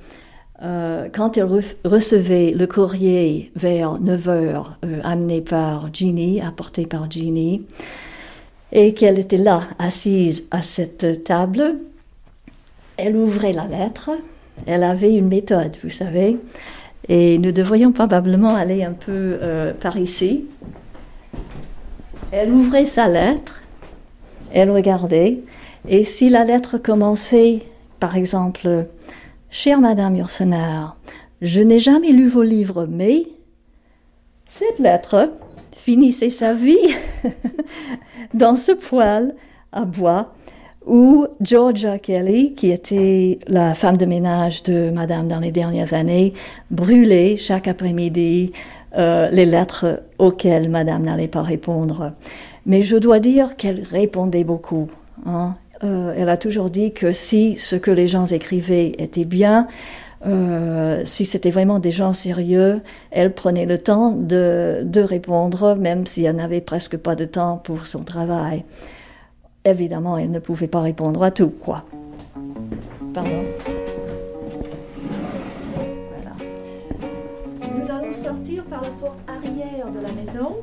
euh, quand elle recevait le courrier vers 9 heures euh, amené par Ginny, apporté par Ginny, et qu'elle était là, assise à cette table, elle ouvrait la lettre. Elle avait une méthode, vous savez, et nous devrions probablement aller un peu euh, par ici. Elle ouvrait sa lettre, elle regardait, et si la lettre commençait, par exemple, Chère Madame Yourcenar, je n'ai jamais lu vos livres, mais cette lettre finissait sa vie dans ce poêle à bois où Georgia Kelly, qui était la femme de ménage de Madame dans les dernières années, brûlait chaque après-midi euh, les lettres auxquelles Madame n'allait pas répondre. Mais je dois dire qu'elle répondait beaucoup. Hein. Euh, elle a toujours dit que si ce que les gens écrivaient était bien, euh, si c'était vraiment des gens sérieux, elle prenait le temps de, de répondre, même si elle n'avait presque pas de temps pour son travail. Évidemment, elle ne pouvait pas répondre à tout, quoi. Pardon. sortir par la porte arrière de la maison.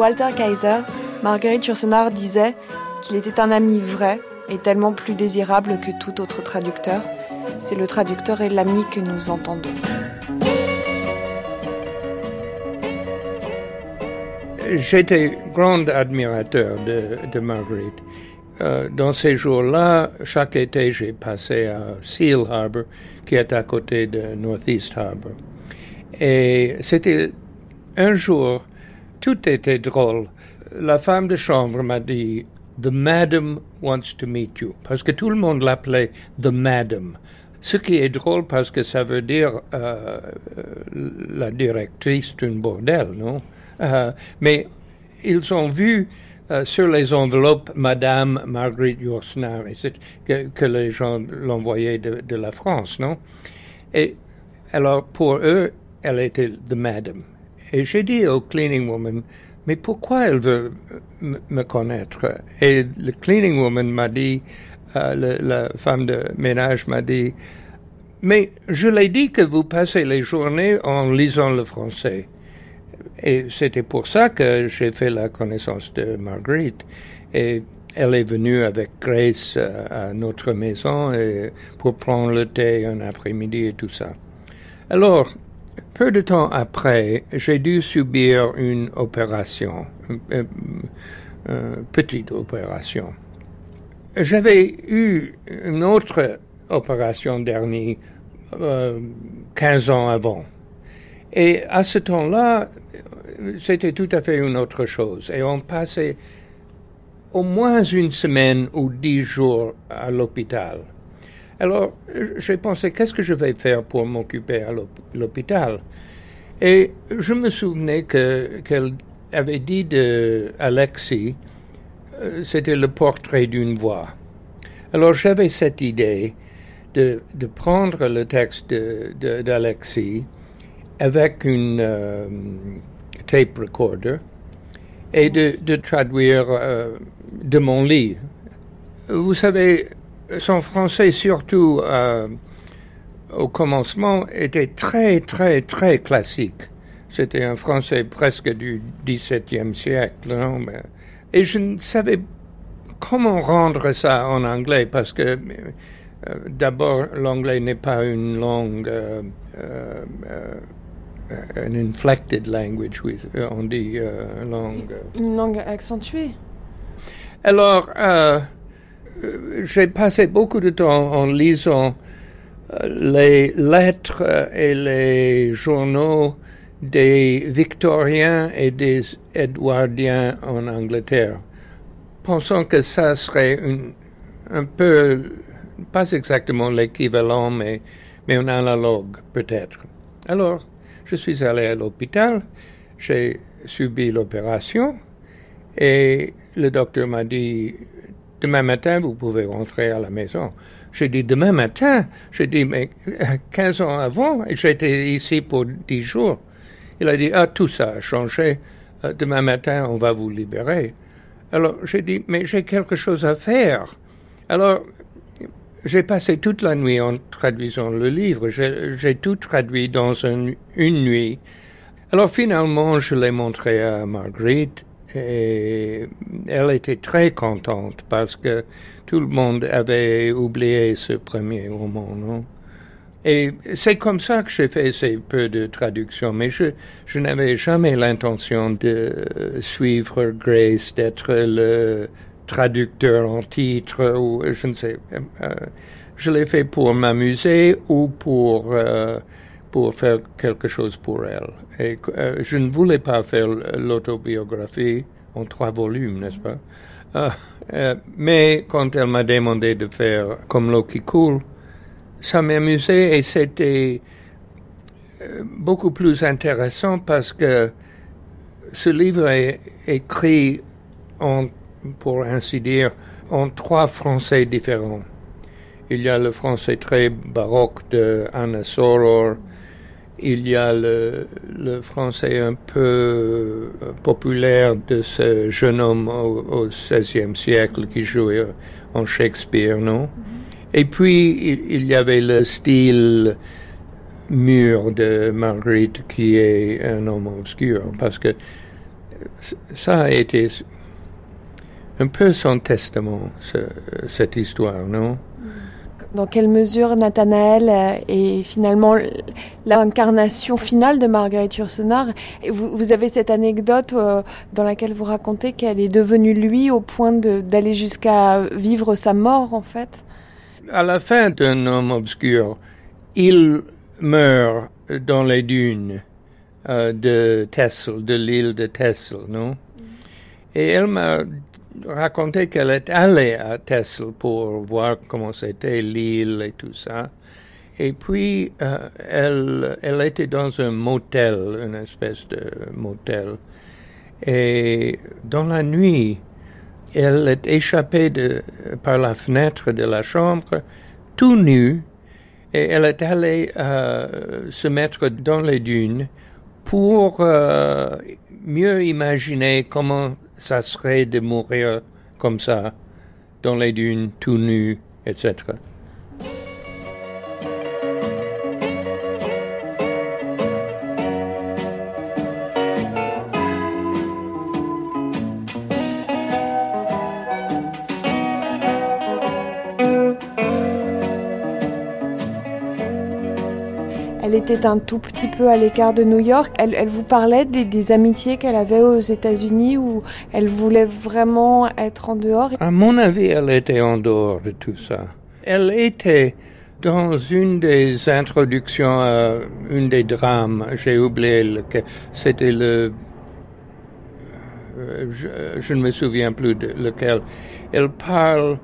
Walter Kaiser, Marguerite Yourcenar disait qu'il était un ami vrai et tellement plus désirable que tout autre traducteur. C'est le traducteur et l'ami que nous entendons. J'étais grand admirateur de, Marguerite. Euh, dans ces jours-là, chaque été, j'ai passé à Seal Harbor, qui est à côté de Northeast Harbor. Et c'était un jour, tout était drôle. La femme de chambre m'a dit The Madam wants to meet you, parce que tout le monde l'appelait The Madam. Ce qui est drôle parce que ça veut dire euh, la directrice d'un bordel, non? Euh, Mais ils ont vu euh, sur les enveloppes Madame Marguerite Yourcenar, que, les gens l'envoyaient de, la France, non? Et alors pour eux, elle était The Madam. Et j'ai dit au cleaning woman, mais pourquoi elle veut me connaître? Et le cleaning woman m'a dit, euh, la femme de ménage m'a dit, mais je l'ai dit que vous passez les journées en lisant le français. Et c'était pour ça que j'ai fait la connaissance de Marguerite. Et elle est venue avec Grace euh, à notre maison pour prendre le thé un après-midi et tout ça. Alors, peu de temps après, j'ai dû subir une opération, une, petite opération. J'avais eu une autre opération dernière, 15 ans avant. Et à ce temps-là, c'était tout à fait une autre chose. Et on passait au moins une semaine ou dix jours à l'hôpital. Alors, j'ai pensé, qu'est-ce que je vais faire pour m'occuper à l'hôpital? Et je me souvenais qu'elle avait dit de Alexis, euh, c'était le portrait d'une voix. Alors, j'avais cette idée de, prendre le texte d'Alexis avec une euh, tape recorder et de, traduire euh, de mon lit vous savez, son français, surtout euh, au commencement, était très, très, très classique. C'était un français presque du XVIIe siècle. Non? Et je ne savais comment rendre ça en anglais parce que euh, d'abord, l'anglais n'est pas une langue, euh, euh, inflected language, on dit langue. Une langue accentuée. Alors, j'ai passé beaucoup de temps en lisant les lettres et les journaux des Victoriens et des Edwardiens en Angleterre, pensant que ça serait un peu pas exactement l'équivalent, mais, mais un analogue peut-être. Alors, je suis allé à l'hôpital, j'ai subi l'opération et le docteur m'a dit, demain matin, vous pouvez rentrer à la maison. J'ai dit, demain matin? J'ai dit, mais 15 ans avant, j'étais ici pour 10 jours. Il a dit, ah, tout ça a changé. Euh, demain matin, on va vous libérer. Alors, j'ai dit, mais j'ai quelque chose à faire. Alors, j'ai passé toute la nuit en traduisant le livre. J'ai tout traduit dans une, nuit. Alors finalement, je l'ai montré à Marguerite et elle était très contente parce que tout le monde avait oublié ce premier roman, non? Et c'est comme ça que j'ai fait ces peu de traductions, mais je, je n'avais jamais l'intention de suivre Grace, d'être le traducteur en titre ou je ne sais. Euh, je l'ai fait pour m'amuser ou pour euh, pour faire quelque chose pour elle. Et euh, je ne voulais pas faire l'autobiographie en trois volumes, n'est-ce pas? Mais quand elle m'a demandé de faire Comme l'eau qui coule, ça m'amusait et c'était beaucoup plus intéressant parce que ce livre est écrit en pour ainsi dire, en trois français différents. Il y a le français très baroque de Anna Soror, il y a le, français un peu euh, populaire de ce jeune homme au XVIe siècle qui jouait en Shakespeare, non? Mm-hmm. Et puis, il, il, y avait le style mûr de Marguerite qui est un homme obscur, parce que ça a été un peu son testament, cette histoire, non? Dans quelle mesure Nathanaël est finalement l'incarnation finale de Marguerite Yourcenar? Vous, vous, avez cette anecdote euh, dans laquelle vous racontez qu'elle est devenue lui au point d'aller jusqu'à vivre sa mort, en fait? À la fin d'un homme obscur, il meurt dans les dunes euh, de Texel, de l'île de Texel, non? Et elle m'a raconté qu'elle est allée à Texel pour voir comment c'était l'île et tout ça. Et puis, euh, elle, elle était dans un motel, une espèce de motel. Et dans la nuit, elle est échappée de, par la fenêtre de la chambre, tout nue, et elle est allée euh, se mettre dans les dunes pour euh, mieux imaginer comment ça serait de mourir comme ça, dans les dunes, tout nu, etc. était un tout petit peu à l'écart de New York. Elle, vous parlait des, amitiés qu'elle avait aux États-Unis où elle voulait vraiment être en dehors? À mon avis, elle était en dehors de tout ça. Elle était dans une des introductions à une des drames. J'ai oublié lequel. C'était le. Euh, je, ne me souviens plus de lequel. Elle parle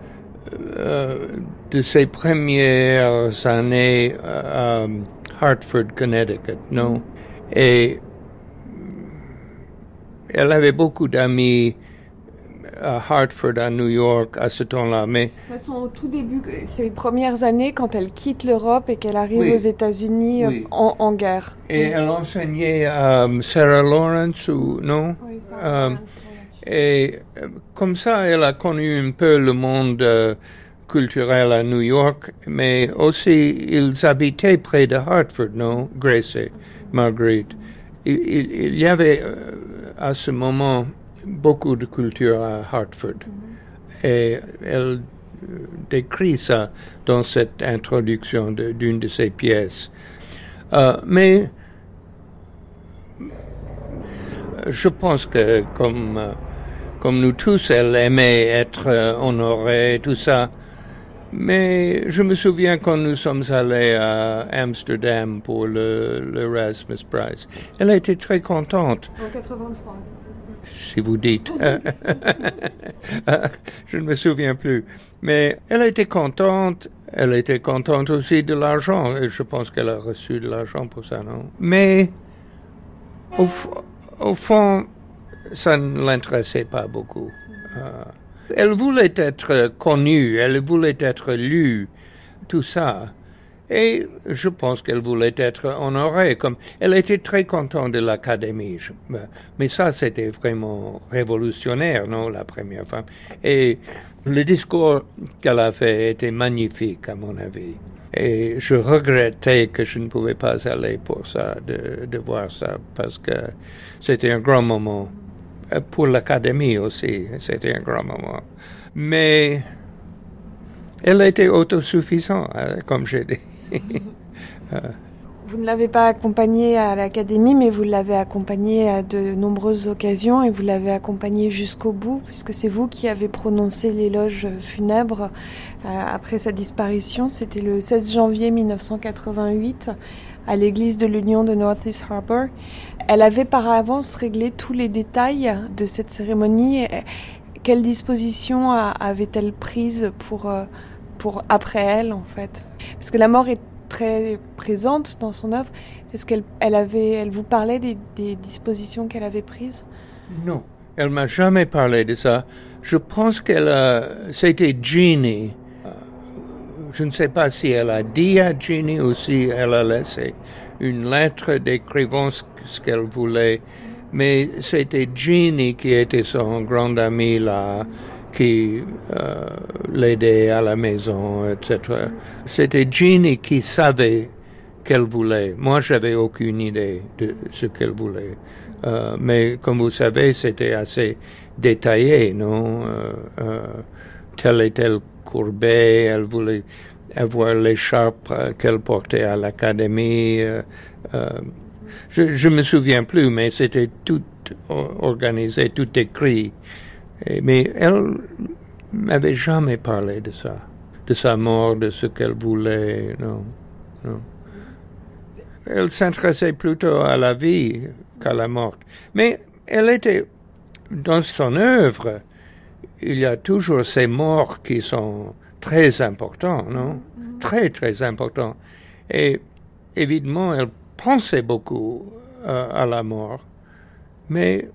euh, de ses premières années. Euh, Hartford, Connecticut, non Et elle avait beaucoup d'amis à Hartford, à New York, à ce temps-là. Mais de toute façon, au tout début, ses premières années, quand elle quitte l'Europe et qu'elle arrive aux États-Unis euh, en, guerre. Et elle enseignait à Sarah Lawrence ou non? Oui, Sarah euh, Lawrence, Et euh, comme ça, elle a connu un peu le monde euh, culturel à New York, mais aussi ils habitaient près de Hartford, non, Grace et Marguerite? Il, y avait à ce moment beaucoup de culture à Hartford. Et elle décrit ça dans cette introduction d'une de, ses pièces. mais je pense que comme, comme nous tous, elle aimait être honorée, tout ça. Mais je me souviens quand nous sommes allés à Amsterdam pour le, le Erasmus Prize. Elle était très contente. En 83, si vous dites. je ne me souviens plus. Mais elle était contente. Elle était contente aussi de l'argent. Et je pense qu'elle a reçu de l'argent pour ça, non? Mais au, au fond, ça ne l'intéressait pas beaucoup. Euh, elle voulait être connue, elle voulait être lue, tout ça. Et je pense qu'elle voulait être honorée, comme elle était très contente de l'académie. Mais ça, c'était vraiment révolutionnaire, non, la première femme. Et le discours qu'elle a fait était magnifique, à mon avis. Et je regrettais que je ne pouvais pas aller pour ça, de, de voir ça, parce que c'était un grand moment. Euh, pour l'académie aussi, c'était un grand moment. Mais elle était autosuffisante, euh, comme j'ai dit. Euh. Vous ne l'avez pas accompagnée à l'académie, mais vous l'avez accompagnée à de nombreuses occasions et vous l'avez accompagnée jusqu'au bout, puisque c'est vous qui avez prononcé l'éloge funèbre après sa disparition. C'était le 16 janvier 1988 à l'église de l'Union de Northeast Harbor. Elle avait par avance réglé tous les détails de cette cérémonie. Quelles dispositions avait-elle prises pour, euh, pour après elle, en fait? Parce que la mort est très présente dans son œuvre. Est-ce qu'elle elle avait, elle vous parlait des, des dispositions qu'elle avait prises? Non, elle m'a jamais parlé de ça. Je pense qu'elle c'était Jeannie je ne sais pas si elle a dit à Ginny ou si elle a laissé une lettre décrivant ce, qu'elle voulait, mais c'était Ginny qui était son grand ami là, qui euh, l'aidait à la maison, etc. C'était Ginny qui savait qu'elle voulait. Moi, j'avais aucune idée de ce qu'elle voulait. Euh, mais comme vous savez, c'était assez détaillé, non? Euh, euh Tel et tel courbet, elle voulait avoir l'écharpe euh, qu'elle portait à l'académie. Euh, euh, je ne me souviens plus, mais c'était tout organisé, tout écrit. mais elle m'avait jamais parlé de ça, de sa mort, de ce qu'elle voulait. Non, non. Elle s'intéressait plutôt à la vie qu'à la mort. Mais elle était dans son œuvre il y a toujours ces morts qui sont très importants, non? Très, très importants. Et évidemment, elle pensait beaucoup euh, à la mort, mais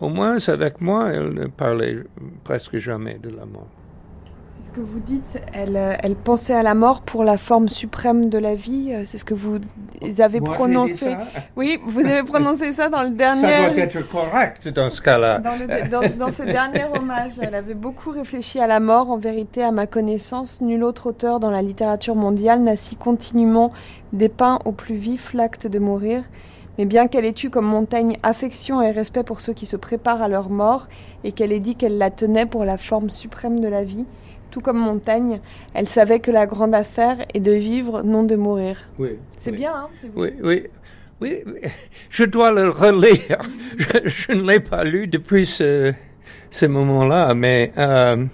au moins avec moi, elle ne parlait presque jamais de la mort ce que vous dites, elle, euh, elle, pensait à la mort pour la forme suprême de la vie. Euh, c'est ce que vous avez prononcé. Oui, vous avez prononcé ça dans le dernier. Ça doit être correct dans ce cas-là. Dans, dans, ce dernier hommage, elle avait beaucoup réfléchi à la mort. En vérité, à ma connaissance, nul autre auteur dans la littérature mondiale n'a si continuellement dépeint au plus vif l'acte de mourir. Mais bien qu'elle ait eu comme montagne affection et respect pour ceux qui se préparent à leur mort, et qu'elle ait dit qu'elle la tenait pour la forme suprême de la vie, tout comme Montaigne, elle savait que la grande affaire est de vivre, non de mourir. Oui. C'est bien, hein Oui, oui. Oui, je dois le relire. je, ne l'ai pas lu depuis ce, ce moment-là, mais euh,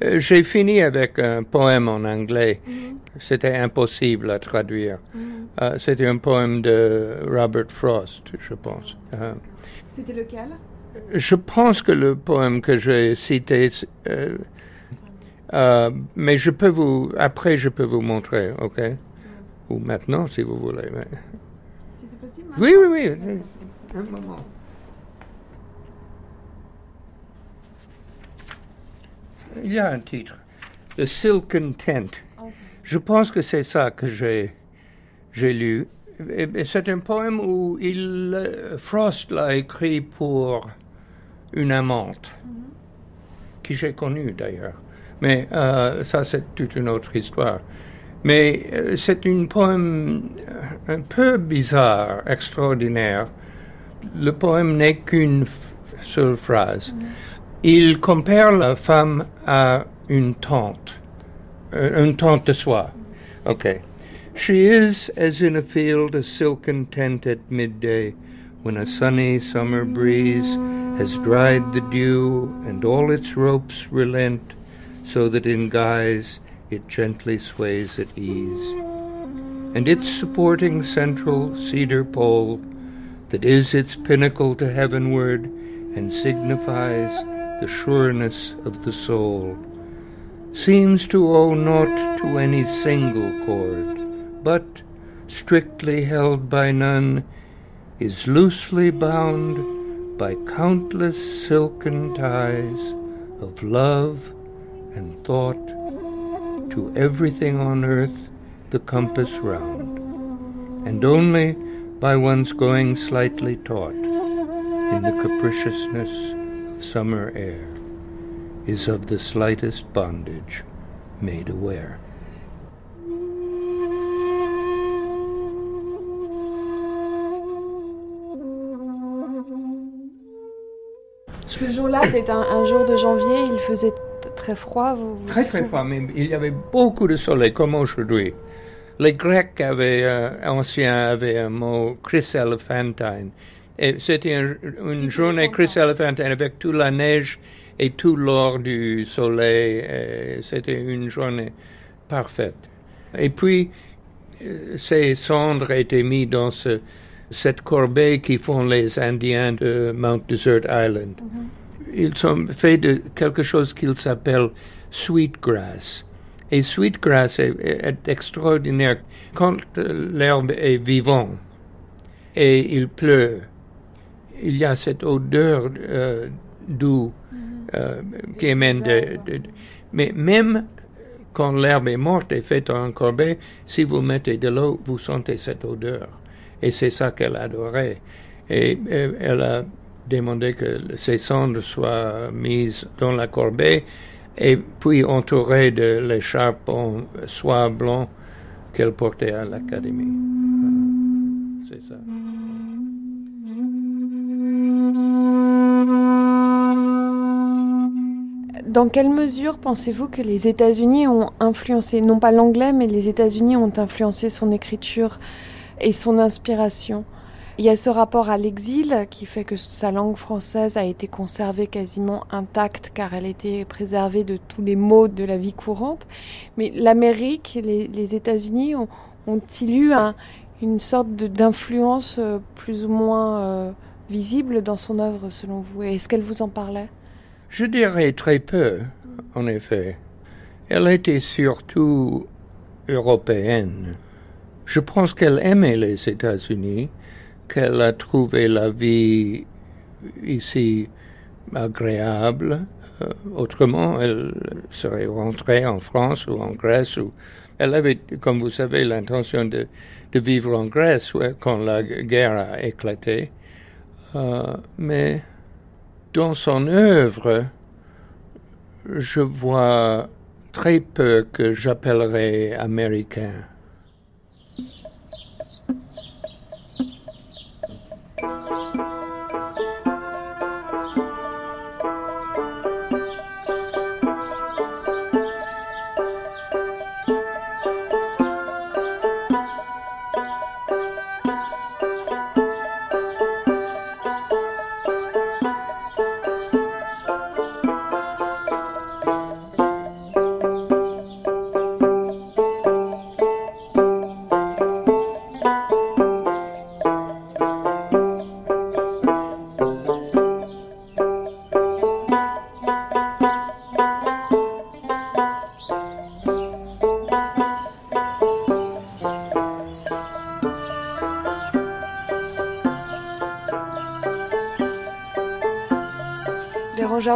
j'ai fini avec un poème en anglais. Mhm. C'était impossible à traduire. Mhm. Euh, c'était un poème de Robert Frost, je pense. Euh, C'était lequel? Je pense que le poème que j'ai cité euh, mais je peux vous, après, je peux vous montrer, ok? Ou maintenant, si vous voulez. Mais... Si c'est possible Oui, oui, oui. Un moment. Il y a un titre, The Silken Tent. Je pense que c'est ça que j'ai, j'ai lu. C'est un poème où il, Frost l'a écrit pour une amante, qui j'ai connue d'ailleurs. Mais euh, ça, c'est toute une autre histoire. Mais euh, c'est une poème euh, un peu bizarre, extraordinaire. Le poème n'est qu'une seule phrase. Il compare la femme à une tante, une tante de soie. Okay. She is as in a field a silken tent at midday, when a sunny summer breeze has dried the dew, and all its ropes relent, so that in guise it gently sways at ease. And its supporting central cedar pole, that is its pinnacle to heavenward, and signifies the sureness of the soul, seems to owe naught to any single cord, but, strictly held by none, is loosely bound by countless silken ties of love and thought to everything on earth the compass round, and only by one's going slightly taut in the capriciousness of summer air is of the slightest bondage made aware. Ce jour-là, c'était un, un, jour de janvier, il faisait très froid. Vous, vous très très froid, mais il y avait beaucoup de soleil comme aujourd'hui. Les Grecs avaient, euh, anciens avaient un mot chryselephantin. Et c'était un, une journée chryselephantin avec toute la neige et tout l'or du soleil. C'était une journée parfaite. Et puis, euh, ces cendres étaient mises dans ce, cette corbeille qui font les Indiens de Mount Desert Island. Mm -hmm ils ont fait de quelque chose qu'ils s'appelle sweetgrass. Et sweetgrass est, est, extraordinaire quand l'herbe est vivante et il pleut. Il y a cette odeur euh, douce euh, qui émane de, de, Mais même quand l'herbe est morte et faite en corbeille, si vous mettez de l'eau, vous sentez cette odeur. Et c'est ça qu'elle adorait. Et, et elle a demandé que ces cendres soient mises dans la corbeille et puis entourées de l'écharpe en soie blanc qu'elle portait à l'académie. C'est ça. Dans quelle mesure pensez-vous que les États-Unis ont influencé, non pas l'anglais, mais les États-Unis ont influencé son écriture et son inspiration? Il y a ce rapport à l'exil qui fait que sa langue française a été conservée quasiment intacte car elle était préservée de tous les maux de la vie courante. Mais l'Amérique, les, les États-Unis ont-ils eu un, une sorte d'influence euh, plus ou moins euh, visible dans son œuvre selon vous? Est-ce qu'elle vous en parlait? Je dirais très peu, en effet. Elle était surtout européenne. Je pense qu'elle aimait les États-Unis qu'elle a trouvé la vie ici agréable. Euh, autrement, elle serait rentrée en France ou en Grèce. Elle avait, comme vous savez, l'intention de, de, vivre en Grèce quand la guerre a éclaté. Euh, mais dans son œuvre, je vois très peu que j'appellerais américain.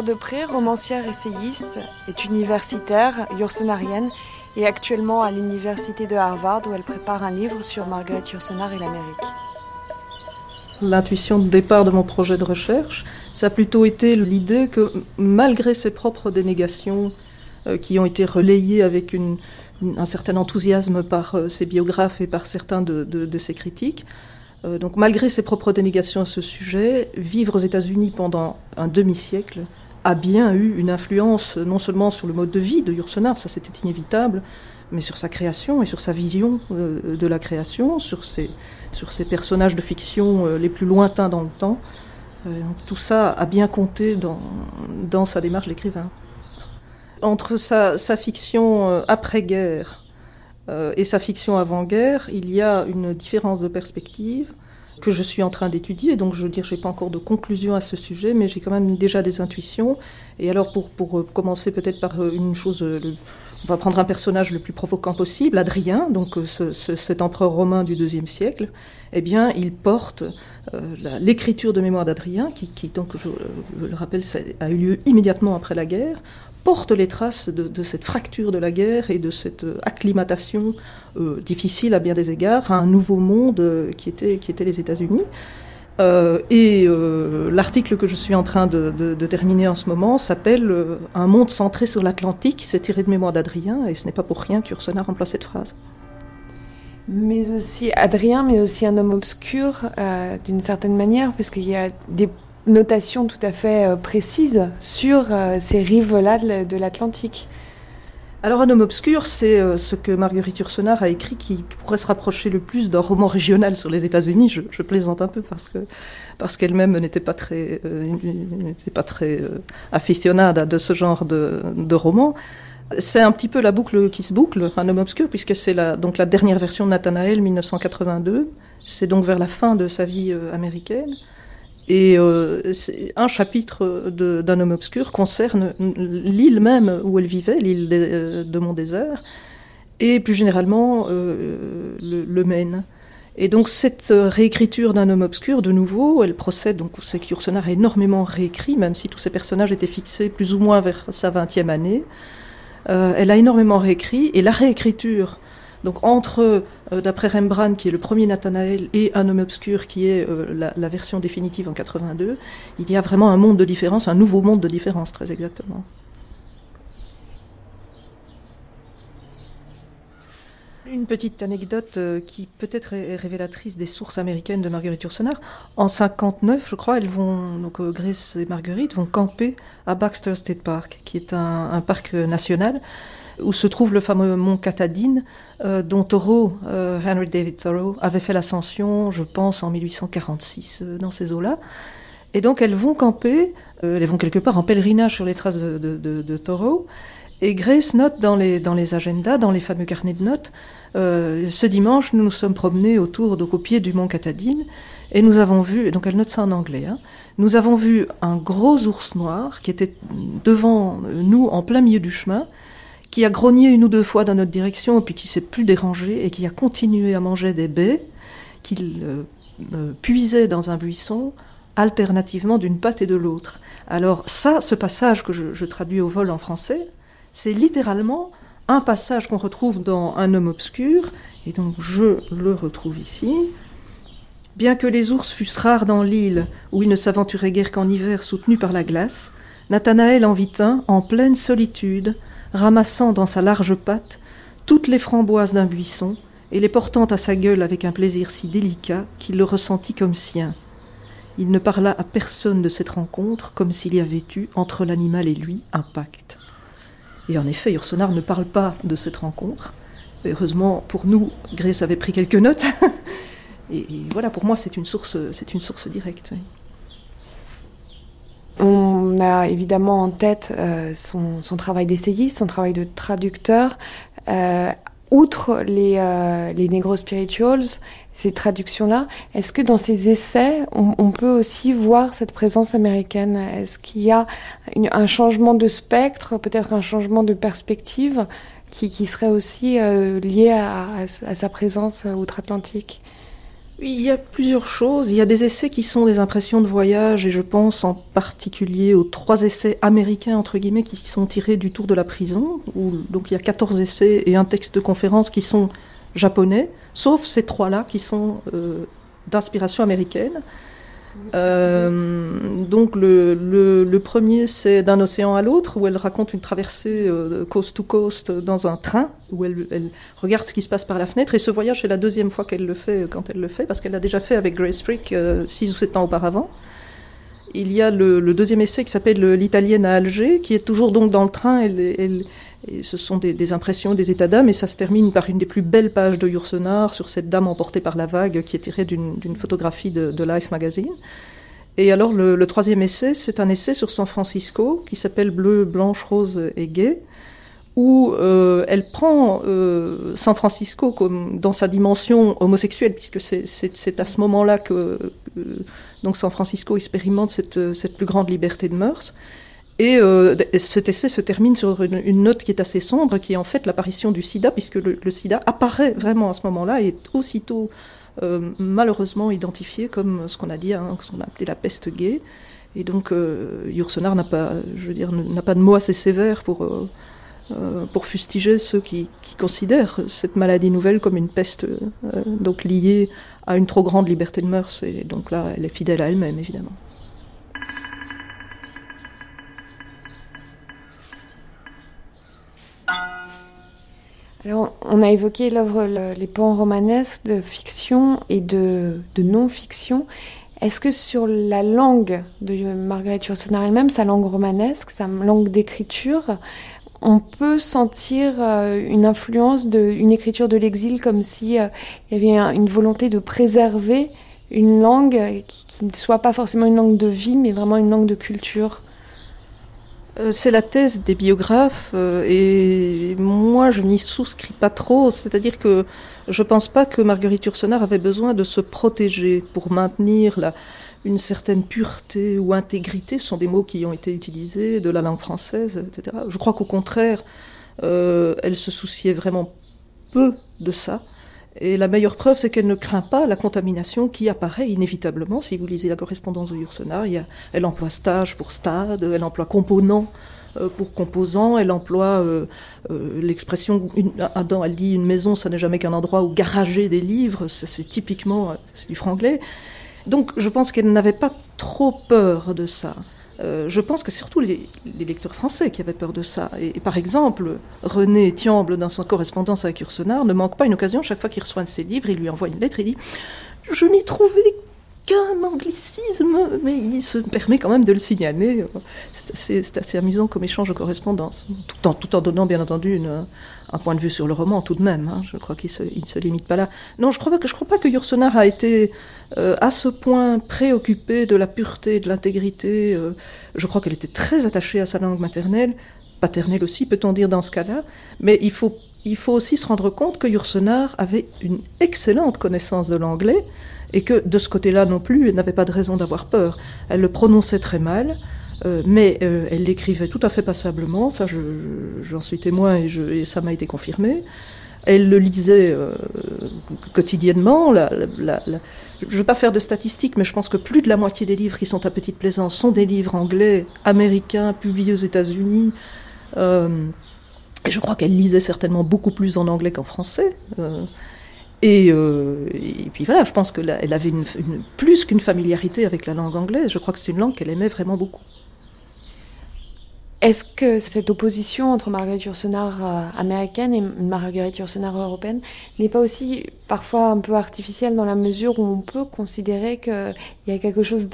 De romancière essayiste, est universitaire, yourcenarienne, et actuellement à l'université de Harvard où elle prépare un livre sur Margaret Yourcenar et l'Amérique. l'intuition de départ de mon projet de recherche. Ça a plutôt été l'idée que malgré ses propres dénégations euh, qui ont été relayées avec un certain enthousiasme par euh, ses biographes et par certains de, ses critiques, euh, donc malgré ses propres dénégations à ce sujet, vivre aux États-Unis pendant un demi-siècle a bien eu une influence non seulement sur le mode de vie de Yourcenar, ça c'était inévitable, mais sur sa création et sur sa vision de la création, sur ses, personnages de fiction les plus lointains dans le temps. tout ça a bien compté dans, sa démarche d'écrivain entre sa, fiction euh, après-guerre euh, et sa fiction avant-guerre, il y a une différence de perspective que je suis en train d'étudier. Donc, je veux dire, je n'ai pas encore de conclusion à ce sujet, mais j'ai quand même déjà des intuitions. Et alors, pour, pour euh, commencer peut-être par une chose, on va prendre un personnage le plus provoquant possible, Adrien, donc cet empereur romain du IIe siècle. Eh bien, il porte l'écriture de mémoire d'Adrien, qui, donc, je, je, le rappelle, ça a eu lieu immédiatement après la guerre, porte les traces de, cette fracture de la guerre et de cette euh, acclimatation euh, difficile à bien des égards à un nouveau monde euh, qui, était, qui les États-Unis. et l'article que je suis en train de, terminer en ce moment s'appelle Un monde centré sur l'Atlantique. C'est tiré de mémoire d'Adrien et ce n'est pas pour rien qu'Ursona remplace cette phrase. Mais aussi Adrien, mais aussi un homme obscur d'une certaine manière, puisqu'il y a des notation tout à fait euh, précise sur euh, ces rives-là de l'Atlantique. Alors un homme obscur, c'est euh, ce que Marguerite Yourcenar a écrit qui pourrait se rapprocher le plus d'un roman régional sur les États-Unis. Je, plaisante un peu parce que parce qu'elle-même n'était pas très n'était pas très aficionada de ce genre de, de roman. C'est un petit peu la boucle qui se boucle, un homme obscur, puisque c'est la, donc la dernière version de Nathanaël, 1982. C'est donc vers la fin de sa vie américaine. Et euh, un chapitre d'un homme obscur concerne l'île même où elle vivait, l'île de, euh, de Mont-Désert, et plus généralement euh, le, Maine. Et donc cette réécriture d'un homme obscur, de nouveau, elle procède, donc c'est qu'Ursenar a énormément réécrit, même si tous ces personnages étaient fixés plus ou moins vers sa 20e année. elle a énormément réécrit, et la réécriture donc entre, euh, d'après Rembrandt, qui est le premier Nathanaël, et Un homme obscur, qui est euh, la, version définitive en 82, il y a vraiment un monde de différence, un nouveau monde de différence, très exactement. Une petite anecdote euh, qui peut-être est révélatrice des sources américaines de Marguerite Yourcenar. En 59, je crois, elles vont, donc Grace et Marguerite vont camper à Baxter State Park, qui est un parc national où se trouve le fameux mont Catadine, euh, dont Thoreau, euh, Henry David Thoreau, avait fait l'ascension, je pense, en 1846, euh, dans ces eaux-là. Et donc elles vont camper, elles vont quelque part en pèlerinage sur les traces de, Thoreau. Et Grace note dans les, dans les agendas, dans les fameux carnets de notes, ce dimanche, nous nous sommes promenés autour, donc au pied du mont Catadine, et nous avons vu, et donc elle note ça en anglais, hein, nous avons vu un gros ours noir qui était devant nous en plein milieu du chemin, qui a grogné une ou deux fois dans notre direction, et puis qui s'est plus dérangé, et qui a continué à manger des baies qu'il euh, euh, puisait dans un buisson, alternativement d'une patte et de l'autre. Alors ça, ce passage que je, traduis au vol en français, c'est littéralement un passage qu'on retrouve dans Un homme obscur, et donc je le retrouve ici. Bien que les ours fussent rares dans l'île, où ils ne s'aventuraient guère qu'en hiver soutenus par la glace, Nathanaël en vit un en pleine solitude, ramassant dans sa large patte toutes les framboises d'un buisson et les portant à sa gueule avec un plaisir si délicat qu'il le ressentit comme sien. Il ne parla à personne de cette rencontre comme s'il y avait eu entre l'animal et lui un pacte. Et en effet, Ursonar ne parle pas de cette rencontre. heureusement pour nous, Grace avait pris quelques notes. et, voilà, pour moi, c'est une source, c'est une source directe. A évidemment en tête euh, son, travail d'essayiste, son travail de traducteur. Euh, outre les, euh, les Negro Spirituals, ces traductions-là, est-ce que dans ces essais, on, peut aussi voir cette présence américaine? Est-ce qu'il y a un changement de spectre, peut-être un changement de perspective qui, serait aussi lié à sa présence outre-Atlantique? Il y a plusieurs choses. Il y a des essais qui sont des impressions de voyage, et je pense en particulier aux trois essais américains, entre guillemets, qui sont tirés du tour de la prison, donc il y a 14 essais et un texte de conférence qui sont japonais, sauf ces trois-là qui sont euh, d'inspiration américaine. Euh, donc le, premier, c'est d'un océan à l'autre, où elle raconte une traversée euh, coast to coast dans un train, où elle, regarde ce qui se passe par la fenêtre. Et ce voyage, c'est la deuxième fois qu'elle le fait, quand elle le fait, parce qu'elle l'a déjà fait avec Grace Frick euh, six ou sept ans auparavant. Il y a le, deuxième essai qui s'appelle L'Italienne à Alger, qui est toujours donc dans le train. Ce sont des, impressions, des états d'âme, et ça se termine par une des plus belles pages de Yourcenar sur cette dame emportée par la vague qui est tirée d'une photographie de, Life magazine. Et alors le, troisième essai, c'est un essai sur San Francisco qui s'appelle Bleu, Blanche, Rose et Gay, où euh, elle prend euh, San Francisco comme dans sa dimension homosexuelle, puisque c'est à ce moment-là que donc San Francisco expérimente cette plus grande liberté de mœurs. Et euh, cet essai se termine sur une, note qui est assez sombre, qui est en fait l'apparition du sida, puisque le, sida apparaît vraiment à ce moment-là et est aussitôt euh, malheureusement identifié comme ce qu'on a dit, hein, ce qu'on a appelé la peste gay. Et donc euh, Yourcenar n'a pas, je veux dire, n'a pas de mots assez sévères pour, euh, pour fustiger ceux qui, qui, considèrent cette maladie nouvelle comme une peste donc liée à une trop grande liberté de mœurs. Et donc là, elle est fidèle à elle-même, évidemment. Alors, on a évoqué l'œuvre Les pans romanesques de fiction et de, non-fiction. Est-ce que sur la langue de Marguerite Yourcenar elle-même, sa langue romanesque, sa langue d'écriture, on peut sentir euh, une influence d'une écriture de l'exil comme si euh, il y avait un, une volonté de préserver une langue qui, ne soit pas forcément une langue de vie, mais vraiment une langue de culture? C'est la thèse des biographes euh, et moi je n'y souscris pas trop, c'est-à-dire que je pense pas que Marguerite Yourcenar avait besoin de se protéger pour maintenir la, une certaine pureté ou intégrité, ce sont des mots qui ont été utilisés de la langue française, etc. Je crois qu'au contraire, euh, elle se souciait vraiment peu de ça. Et la meilleure preuve, c'est qu'elle ne craint pas la contamination qui apparaît inévitablement. Si vous lisez la correspondance de Yourcenar, elle emploie stage pour stade, elle emploie component euh, pour composant, elle emploie euh, euh, l'expression, elle dit une maison, ça n'est jamais qu'un endroit où garager des livres, c'est typiquement du franglais. Donc je pense qu'elle n'avait pas trop peur de ça. Euh, je pense que surtout les, lecteurs français qui avaient peur de ça. Et, par exemple, René Thiamble, dans son correspondance avec Ursenard, ne manque pas une occasion, chaque fois qu'il reçoit un de ses livres, il lui envoie une lettre, il dit « Je n'y trouvais qu'un anglicisme, mais il se permet quand même de le signaler. C'est assez, amusant comme échange de correspondance, tout en donnant bien entendu une, un point de vue sur le roman tout de même. Hein. Je crois qu'il ne se limite pas là. Non, je ne crois pas que, je a été euh, à ce point préoccupé de la pureté, de l'intégrité. Euh, je crois qu'elle était très attachée à sa langue maternelle, paternelle aussi, peut-on dire dans ce cas-là. Mais il faut, il faut aussi se rendre compte que Yourcenar avait une excellente connaissance de l'anglais et que de ce côté-là non plus, elle n'avait pas de raison d'avoir peur. Elle le prononçait très mal, euh, mais euh, elle l'écrivait tout à fait passablement, ça j'en je, je, suis témoin et, ça m'a été confirmé. Elle le lisait euh, quotidiennement. Je ne veux pas faire de statistiques, mais je pense que plus de la moitié des livres qui sont à Petite Plaisance sont des livres anglais, américains, publiés aux États-Unis. Je crois qu'elle lisait certainement beaucoup plus en anglais qu'en français. Et, puis voilà, je pense qu'elle avait plus qu'une familiarité avec la langue anglaise. Je crois que c'est une langue qu'elle aimait vraiment beaucoup. Est-ce que cette opposition entre Marguerite Yourcenar euh, américaine et Marguerite Yourcenar européenne n'est pas aussi parfois un peu artificielle dans la mesure où on peut considérer qu'il y a quelque chose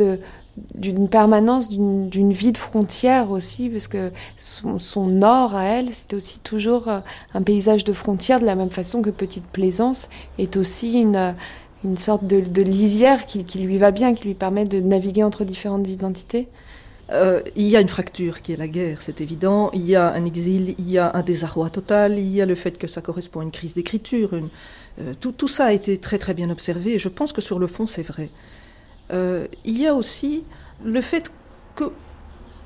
d'une permanence d'une vie de frontière aussi parce que son, nord à elle c'est aussi toujours euh, un paysage de frontière de la même façon que petite plaisance est aussi une une sorte de, lisière qui lui va bien qui lui permet de naviguer entre différentes identités? Euh, il y a une fracture qui est la guerre, c'est évident. Il y a un exil, il y a un désarroi total, il y a le fait que ça correspond à une crise d'écriture. Euh, tout, ça a été très très bien observé et je pense que sur le fond c'est vrai. Euh, il y a aussi le fait que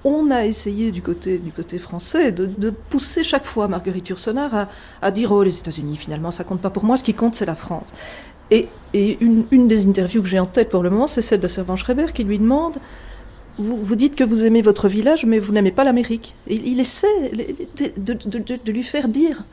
on a essayé du côté, du côté français de, pousser chaque fois Marguerite Yourcenar à, dire oh les États-Unis finalement ça compte pas pour moi, ce qui compte c'est la France. Et, et une, une des interviews que j'ai en tête pour le moment c'est celle de Servan Schreiber qui lui demande vous, dites que vous aimez votre village, mais vous n'aimez pas l'Amérique. Il essaie de, lui faire dire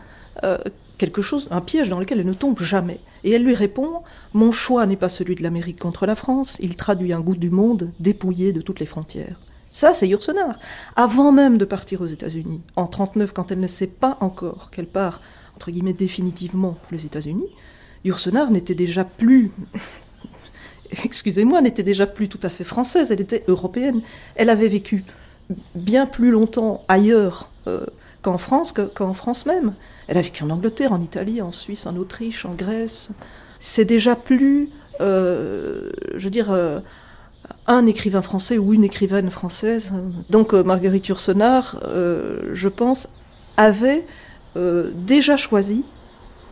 euh, quelque chose, un piège dans lequel elle ne tombe jamais. Et elle lui répond Mon choix n'est pas celui de l'Amérique contre la France, il traduit un goût du monde dépouillé de toutes les frontières. Ça, c'est Yourcenar. Avant même de partir aux États-Unis, en 1939, quand elle ne sait pas encore qu'elle part, entre guillemets, définitivement pour les États-Unis, Yourcenar n'était déjà plus. Excusez-moi, n'était déjà plus tout à fait française, elle était européenne. Elle avait vécu bien plus longtemps ailleurs euh, qu'en France, qu'en France même. Elle a vécu en Angleterre, en Italie, en Suisse, en Autriche, en Grèce. C'est déjà plus, euh, je veux dire, euh, un écrivain français ou une écrivaine française. Donc Marguerite Yourcenar, je pense, avait déjà choisi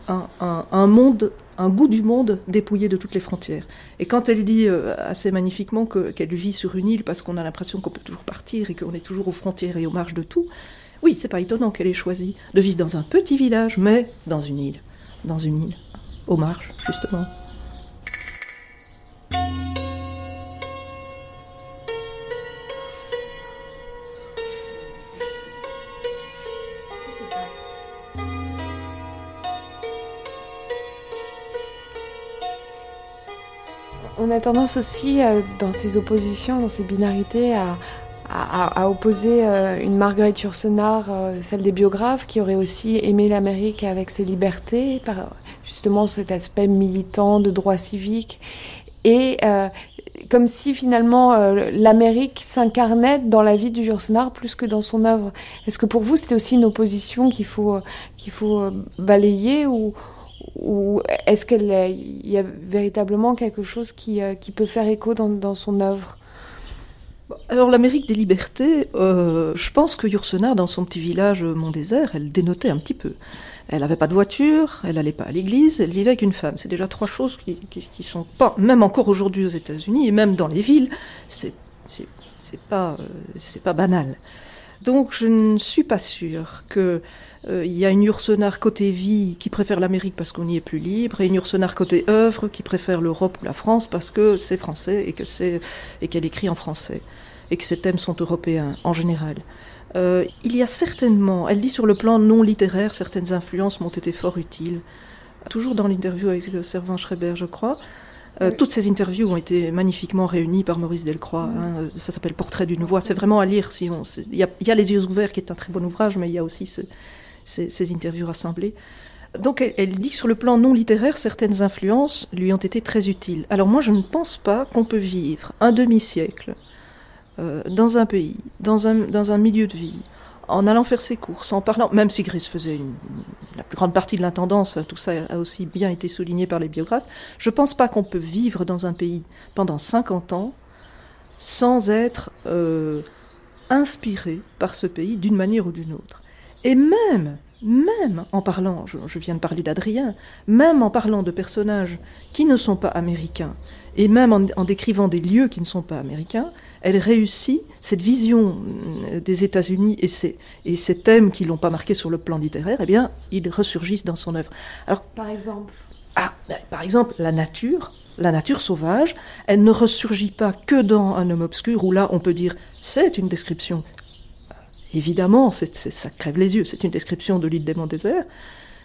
un, monde un goût du monde dépouillé de toutes les frontières. Et quand elle dit assez magnifiquement qu'elle vit sur une île parce qu'on a l'impression qu'on peut toujours partir et qu'on est toujours aux frontières et aux marges de tout, oui, c'est pas étonnant qu'elle ait choisi de vivre dans un petit village, mais dans une île. Dans une île, aux marges, justement. Tendance aussi, euh, dans ces oppositions, dans ces binarités, à, opposer euh, une Marguerite Yourcenar, euh, celle des biographes, qui aurait aussi aimé l'Amérique avec ses libertés, par justement cet aspect militant de droit civique, et comme si finalement l'Amérique s'incarnait dans la vie du Yourcenar plus que dans son œuvre. Est-ce que pour vous c'était aussi une opposition qu'il faut, qu'il faut balayer ou, ou est-ce qu'il y a véritablement quelque chose qui, qui peut faire écho dans, son œuvre? Alors l'Amérique des libertés, euh, je pense que Yourcenar, dans son petit village Mont-Désert, elle dénotait un petit peu. Elle n'avait pas de voiture, elle n'allait pas à l'église, elle vivait avec une femme. C'est déjà trois choses qui, qui, sont pas, même encore aujourd'hui aux États-Unis et même dans les villes, c'est pas euh, pas banal. Donc je ne suis pas sûre qu'il euh, y a une Yourcenar côté vie qui préfère l'Amérique parce qu'on y est plus libre, et une Yourcenar côté œuvre qui préfère l'Europe ou la France parce que c'est français et que c'est et qu'elle écrit en français et que ses thèmes sont européens en général. Euh, il y a certainement, elle dit sur le plan non littéraire, certaines influences m'ont été fort utiles. Toujours dans l'interview avec Servan Schreiber, je crois. Euh, toutes ces interviews ont été magnifiquement réunies par Maurice Delcroix. Hein. Ça s'appelle Portrait d'une voix. C'est vraiment à lire. Si il, y a, Les yeux ouverts qui est un très bon ouvrage, mais il y a aussi ces, interviews rassemblées. Donc elle, dit que sur le plan non littéraire, certaines influences lui ont été très utiles. Alors moi, je ne pense pas qu'on peut vivre un demi-siècle euh, dans un pays, dans un, dans un milieu de vie, en allant faire ses courses, en parlant, même si Gris faisait la plus grande partie de l'intendance, tout ça a aussi bien été souligné par les biographes, je ne pense pas qu'on peut vivre dans un pays pendant 50 ans sans être euh, inspiré par ce pays d'une manière ou d'une autre. Et même, même en parlant, je, je viens de parler d'Adrien, même en parlant de personnages qui ne sont pas américains, et même en, en décrivant des lieux qui ne sont pas américains, elle réussit cette vision euh, des États-Unis et ces, et ces thèmes qui l'ont pas marqué sur le plan littéraire, eh bien, ils ressurgissent dans son œuvre. Alors, par exemple? ah, ben, par exemple, la nature, la nature sauvage, elle ne ressurgit pas que dans Un homme obscur, où là, on peut dire, c'est une description. Évidemment, ça crève les yeux, c'est une description de l'île des Monts Déserts.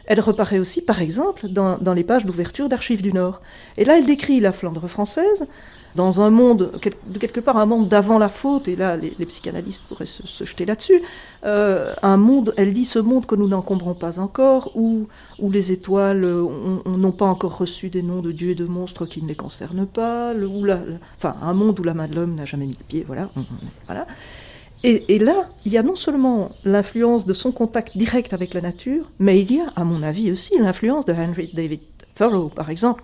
Elle reparaît aussi, par exemple, dans, les pages d'ouverture d'Archives du Nord. Et là, elle décrit la Flandre française, dans un monde, de quelque part un monde d'avant la faute, et là les, psychanalystes pourraient se, jeter là-dessus, euh, un monde, elle dit ce monde que nous n'encombrons pas encore, où, les étoiles n'ont pas encore reçu des noms de dieux et de monstres qui ne les concernent pas, enfin un monde où la main de l'homme n'a jamais mis le pied, voilà. voilà. Et, là, il y a non seulement l'influence de son contact direct avec la nature, mais il y a, à mon avis aussi, l'influence de Henry David Thoreau, par exemple,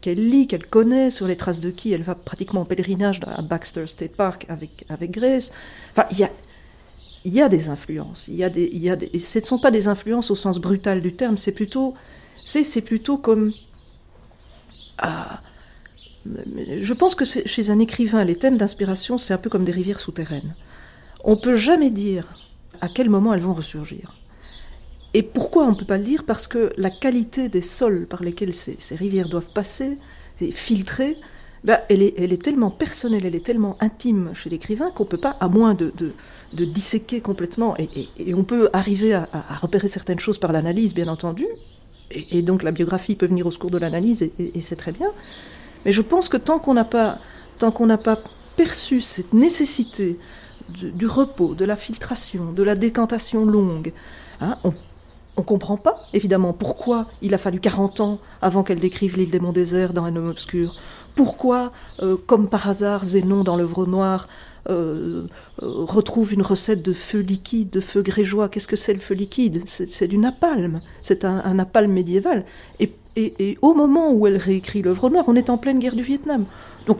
qu'elle lit, qu'elle connaît, sur les traces de qui elle va pratiquement en pèlerinage à Baxter State Park avec, avec Grace. Enfin, il y a, il y a des influences. Il y a des, il y a des, et ce ne sont pas des influences au sens brutal du terme, c'est plutôt, plutôt comme. Ah, je pense que chez un écrivain, les thèmes d'inspiration, c'est un peu comme des rivières souterraines. On ne peut jamais dire à quel moment elles vont ressurgir. Et pourquoi on ne peut pas le dire? Parce que la qualité des sols par lesquels ces, rivières doivent passer, filtrer, ben, elle, est, elle, est, tellement personnelle, elle est tellement intime chez l'écrivain qu'on ne peut pas, à moins de, de, disséquer complètement, et, on peut arriver à, repérer certaines choses par l'analyse, bien entendu, et, donc la biographie peut venir au secours de l'analyse, et, c'est très bien. Mais je pense que tant n'a pas, tant qu'on n'a pas perçu cette nécessité du repos, de la filtration, de la décantation longue, hein, on ne comprend pas, évidemment, pourquoi il a fallu 40 ans avant qu'elle décrive l'île des monts déserts dans Un homme obscur. Pourquoi, euh, comme par hasard, Zénon dans l'œuvre noire euh, euh, retrouve une recette de feu liquide, de feu grégeois? Qu'est-ce que c'est le feu liquide? C'est du napalm. C'est un, napalm médiéval. Et, au moment où elle réécrit l'œuvre noire, on est en pleine guerre du Vietnam. Donc,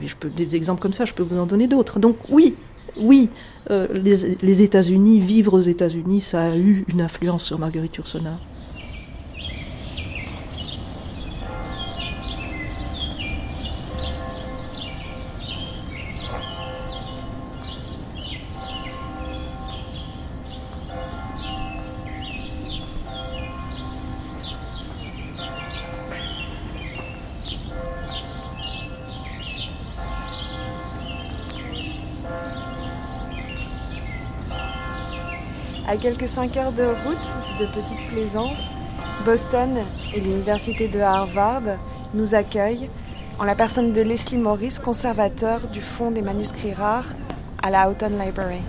je, peux des exemples comme ça, je peux vous en donner d'autres. Donc, oui, oui, les, les États-Unis, vivre aux États-Unis, ça a eu une influence sur Marguerite Yourcenar. À quelques 5 heures de route de Petite Plaisance, Boston et l'Université de Harvard nous accueillent en la personne de Leslie Morris, conservateur du Fonds des manuscrits rares à la Houghton Library.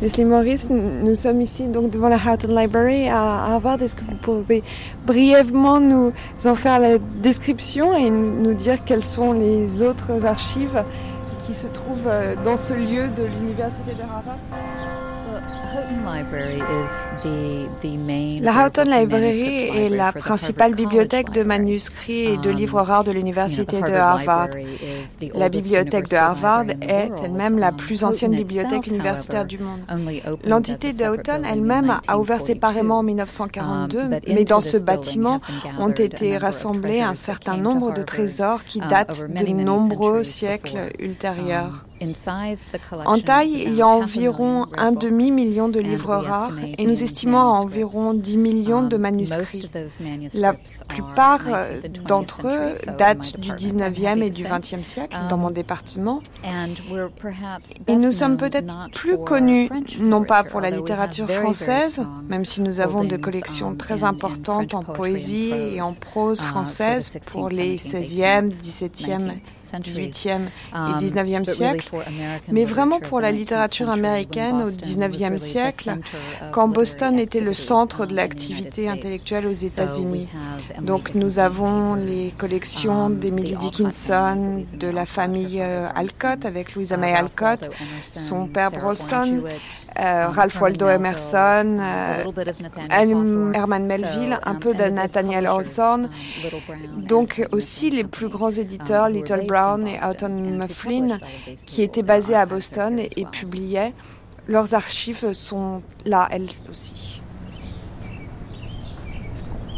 Leslie Morris, nous sommes ici donc devant la Houghton Library à Harvard. Est-ce que vous pouvez brièvement nous en faire la description et nous dire quelles sont les autres archives qui se trouve euh, dans ce lieu de l'université de Harvard? La Houghton Library est la principale bibliothèque de manuscrits et de um, livres rares de l'université de Harvard. La bibliothèque de Harvard est elle-même la plus ancienne bibliothèque universitaire du monde. L'entité de Houghton elle-même a ouvert séparément en 1942, um, mais dans ce bâtiment ont été rassemblés un certain nombre de trésors qui um, datent de nombreux siècles ultérieurs. En taille, il y a environ un demi-million de livres rares et nous estimons à environ 10 millions de um, manuscrits. La plupart euh, d'entre eux datent du 19e et du 20e siècle dans mon um, département. Et nous sommes peut-être plus connus, non pas pour la littérature française, même si nous avons des collections um, très importantes en poésie et en prose uh, française pour les 16e, 17e 18e et 19e siècle, mais vraiment pour la littérature américaine au 19e siècle, quand Boston était le centre de l'activité intellectuelle aux États-Unis. Donc nous avons les collections um, d'Emily Dickinson, de la famille euh, Alcott avec Louisa May Alcott, son père Brosson, euh, um, Ralph Waldo Emerson, euh, Herman Melville, un peu de Nathaniel Hawthorne. Donc aussi les plus grands éditeurs, um, Little Brown et Houghton Mifflin, qui étaient basés à Boston et publiaient. Leurs archives sont là, elles aussi.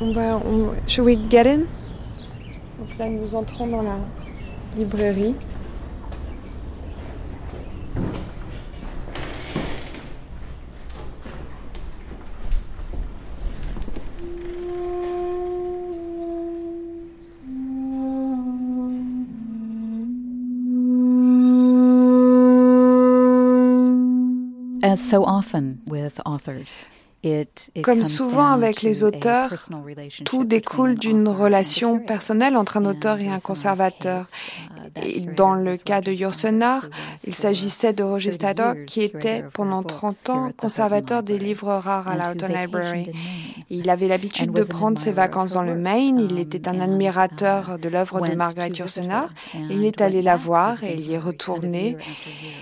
On va, on, should we get in? Donc là, nous entrons dans la librairie. Comme souvent avec les auteurs, tout découle d'une relation personnelle entre un auteur et un conservateur. Uh, et dans le cas de Yourcenar, il s'agissait de Roger Staddock, qui était pendant 30 ans conservateur des livres rares à la Houghton Library. Il avait l'habitude de prendre ses vacances dans le Maine. Il était un um, admirateur de l'œuvre de Margaret Yourcenar. Il est allé la voir et il y est retourné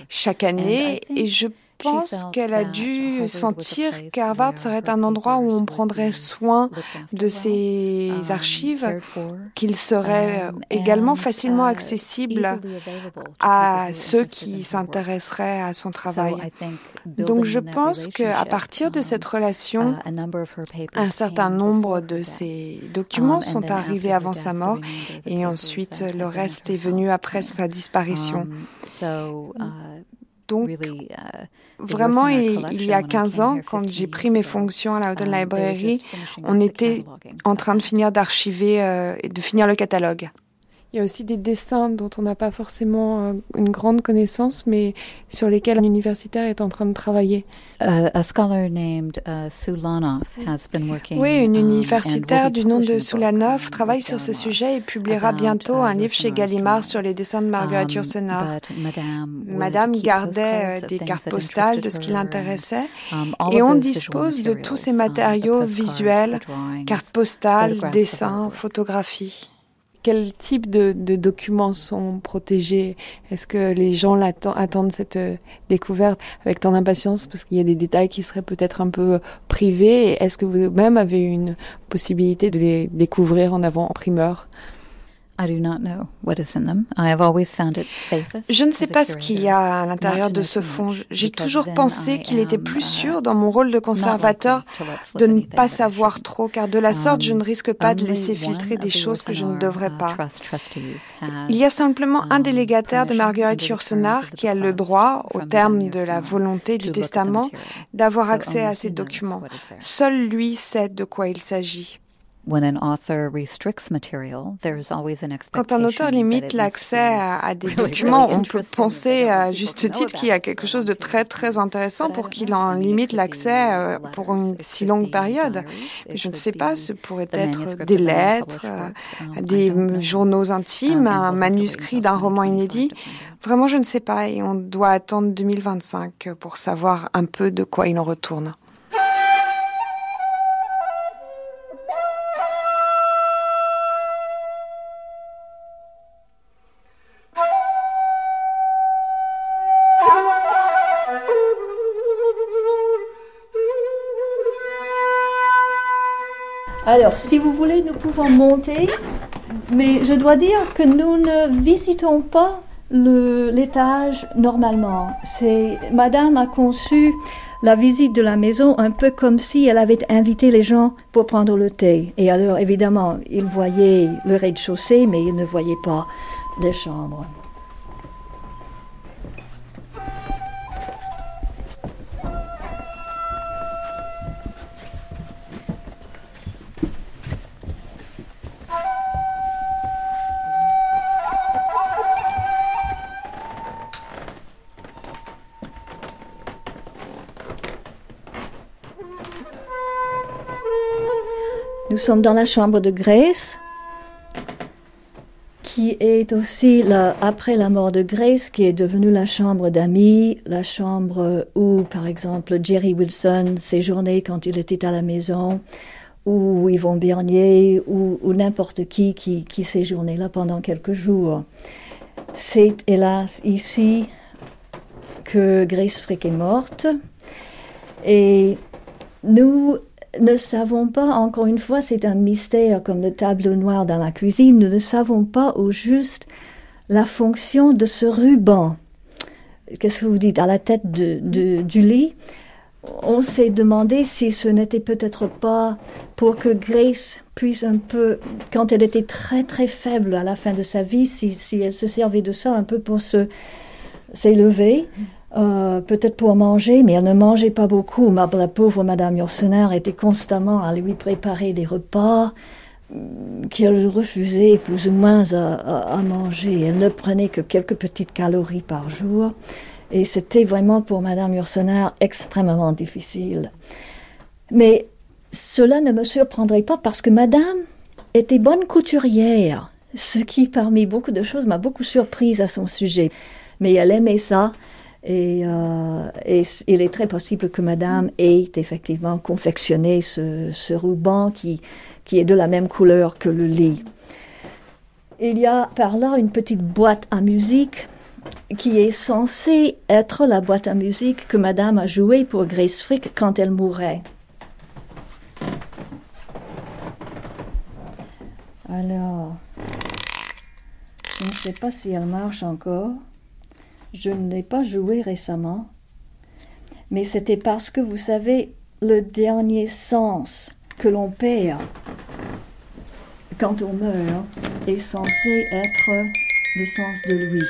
chaque année. Et je pense qu'elle a dû sentir qu'Harvard serait un endroit où on prendrait soin de ses um, archives, qu'il serait um, également facilement uh, accessible à ceux qui s'intéresseraient à son travail. Donc je pense qu'à partir de cette um, relation, uh, un certain nombre de ses documents sont arrivés avant sa mort et ensuite le reste est venu après sa disparition. Donc, uh, vraiment, il, y a 15 ans, quand j'ai pris mes fonctions à la Houghton um, Library, on était en train de finir d'archiver euh, et de finir le catalogue. Il y a aussi des dessins dont on n'a pas forcément euh, une grande connaissance, mais sur lesquels un universitaire est en train de travailler. Uh, a scholar named uh, Sulanov has been working, Oui, une um, universitaire du nom de um, travaille sur ce sujet et publiera bientôt uh, un livre chez Gallimard sur les dessins de Margaret Um, Yourcenar. Madame gardait euh, des cartes postales de ce qui l'intéressait. um, Et on dispose de tous ces matériaux visuels, cartes postales, dessins, photographies. Quel type de, documents sont protégés? Est-ce que les gens attendent cette euh, découverte avec tant d'impatience? Parce qu'il y a des détails qui seraient peut-être un peu privés. Et Est-ce que vous-même avez une possibilité de les découvrir en avant en primeur? Je ne sais pas ce qu'il y a à l'intérieur de ce fond. J'ai toujours pensé qu'il était plus uh, sûr dans mon rôle de conservateur de ne pas savoir trop, car de la sorte, je Um, ne risque pas de laisser filtrer des choses que je ne devrais uh, pas. Il y a simplement un um, délégataire de Marguerite Yourcenar qui a le droit, au terme de la volonté du testament, d'avoir accès à ces documents. Seul lui sait de quoi il s'agit. When an author restricts material, there's always an Quand un auteur limite it l'accès à, à des documents, on peut penser à people juste titre qu'il y a quelque chose de très très intéressant pour qu'il en limite l'accès euh, pour une si longue période. je ne sais pas, ce pourrait être des lettres, euh. Um, des journaux Um, intimes, un manuscrit d'un roman 2025 inédit. Vraiment, je ne sais pas et on doit attendre 2025 pour savoir un peu de quoi il en retourne. Alors, si vous voulez, nous pouvons monter, mais je dois dire que nous ne visitons pas l'étage normalement. C'est Madame a conçu la visite de la maison un peu comme si elle avait invité les gens pour prendre le thé. Et alors, évidemment, ils voyaient le rez-de-chaussée, mais ils ne voyaient pas les chambres. Sommes dans la chambre de Grace, qui est aussi, la- après la mort de Grace, qui est devenue la chambre d'amis, la chambre où, par exemple, Jerry Wilson séjournait quand il était à la maison, ou Yvon Bernier, ou, ou n'importe qui, qui qui séjournait là pendant quelques jours. C'est hélas ici que Grace Frick est morte. Et nous ne savons pas, encore une fois, c'est un mystère comme le tableau noir dans la cuisine, nous ne savons pas au juste la fonction de ce ruban. Qu'est-ce que vous dites À la tête de- du lit, on s'est demandé si ce n'était peut-être pas pour que Grace puisse un peu, quand elle était très très faible à la fin de sa vie, si, si elle se servait de ça un peu pour se s'élever, euh, peut-être pour manger, mais elle ne mangeait pas beaucoup. Ma, la pauvre Madame Yourcenar était constamment à lui préparer des repas mm, qu'elle refusait plus ou moins à, manger. Elle ne prenait que quelques petites calories par jour. Et c'était vraiment pour Madame Yourcenar extrêmement difficile. Mais cela ne me surprendrait pas parce que Madame était bonne couturière, ce qui, parmi beaucoup de choses, m'a beaucoup surprise à son sujet. Mais elle aimait ça. Et, euh, il est très possible que Madame ait effectivement confectionné ce, ce ruban qui, qui est de la même couleur que le lit. Il y a par là une petite boîte à musique qui est censée être la boîte à musique que Madame a jouée pour Grace Frick quand elle mourait. Alors, je ne sais pas si elle marche encore. Je ne l'ai pas joué récemment. Mais c'était parce que, vous savez, le dernier sens que l'on perd quand on meurt est censé être le sens de lui.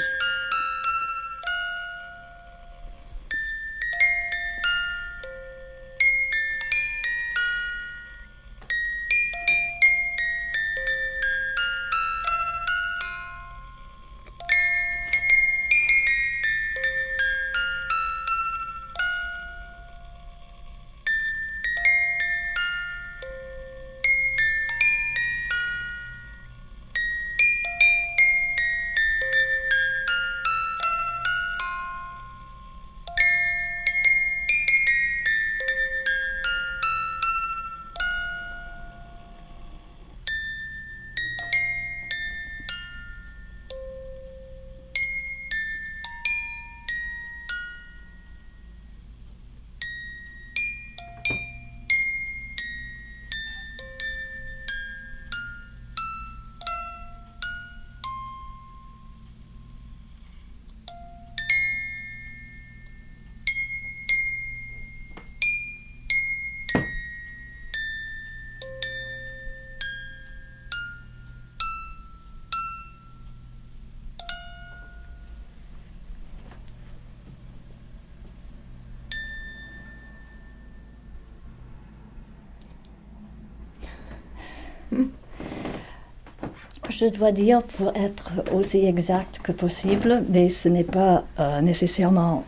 Je dois dire, pour être aussi exact que possible, mais ce n'est pas euh, nécessairement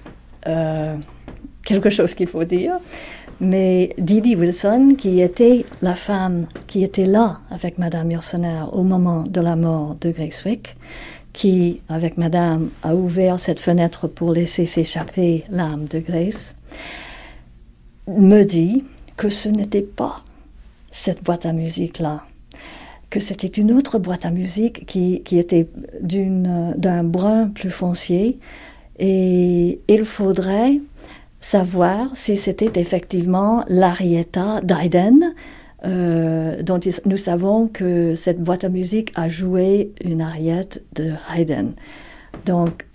euh, quelque chose qu'il faut dire, mais Didi Wilson, qui était la femme qui était là avec Madame Yourcenar au moment de la mort de Grace Wick, qui, avec Madame, a ouvert cette fenêtre pour laisser s'échapper l'âme de Grace, me dit que ce n'était pas cette boîte à musique-là que c'était une autre boîte à musique qui, qui était d'un brun plus foncier. Et il faudrait savoir si c'était effectivement l'Arietta d'Haydn, euh, dont nous savons que cette boîte à musique a joué une ariette de Haydn. Donc,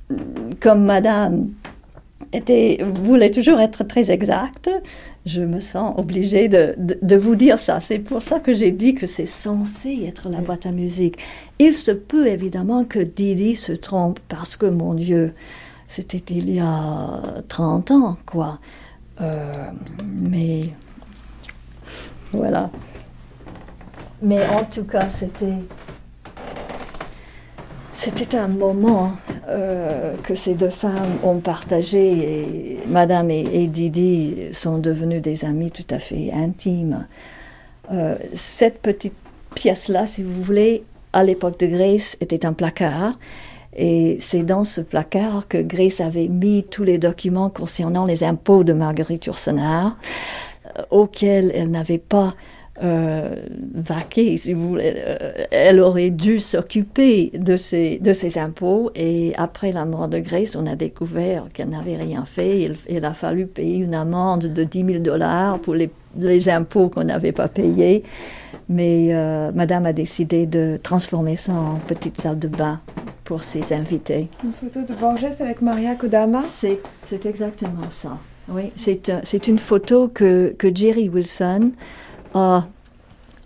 comme Madame était, voulait toujours être très exacte, je me sens obligée de, de, vous dire ça. C'est pour ça que j'ai dit que c'est censé être la boîte à musique. Il se peut évidemment que Didi se trompe parce que, mon Dieu, c'était il y a 30 ans, quoi. Euh, mais voilà. Mais en tout cas, c'était c'était un moment euh, que ces deux femmes ont partagé et Madame et, Didi sont devenues des amies tout à fait intimes. Euh, cette petite pièce-là, si vous voulez, à l'époque de Grace, était un placard. Et c'est dans ce placard que Grace avait mis tous les documents concernant les impôts de Marguerite Yourcenar, euh, auxquels elle n'avait pas euh, vaquer, si vous voulez. Euh, elle aurait dû s'occuper de ses, de ses impôts et après la mort de Grace, on a découvert qu'elle n'avait rien fait. Il, a fallu payer une amende de 10 000 dollars pour les, les impôts qu'on n'avait pas payés. Mais euh, Madame a décidé de transformer ça en petite salle de bain pour ses invités. Une photo de Borges avec Maria Kodama C'est exactement ça. Oui, c'est une photo que, que Jerry Wilson a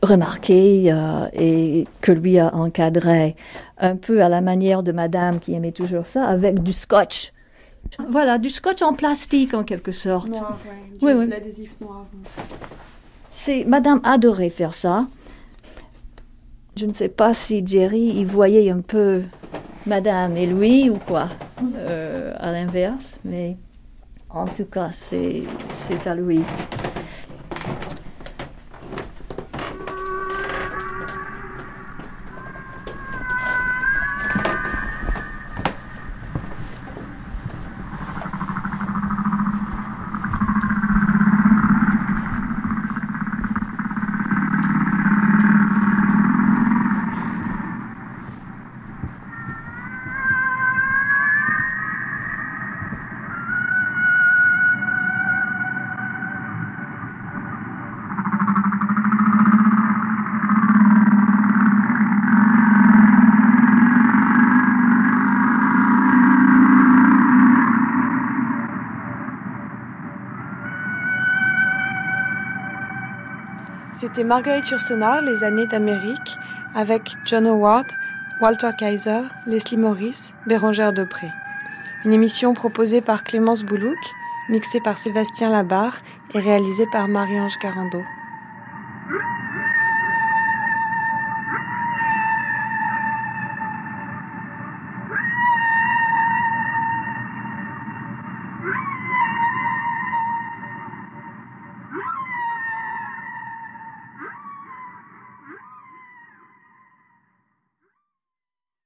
remarqué euh, et que lui a encadré un peu à la manière de madame qui aimait toujours ça, avec du scotch. Voilà, du scotch en plastique en quelque sorte. Noir, oui, oui. L'adhésif noir. C'est, madame adorait faire ça. Je ne sais pas si Jerry y voyait un peu madame et lui ou quoi, euh, à l'inverse, mais en tout cas, c'est à lui. C'était Marguerite Yourcenar, Les années d'Amérique, avec John Howard, Walter Kaiser, Leslie Morris, Bérangère Depré. Une émission proposée par Clémence Boulouk, mixée par Sébastien Labarre et réalisée par Marie-Ange Garando.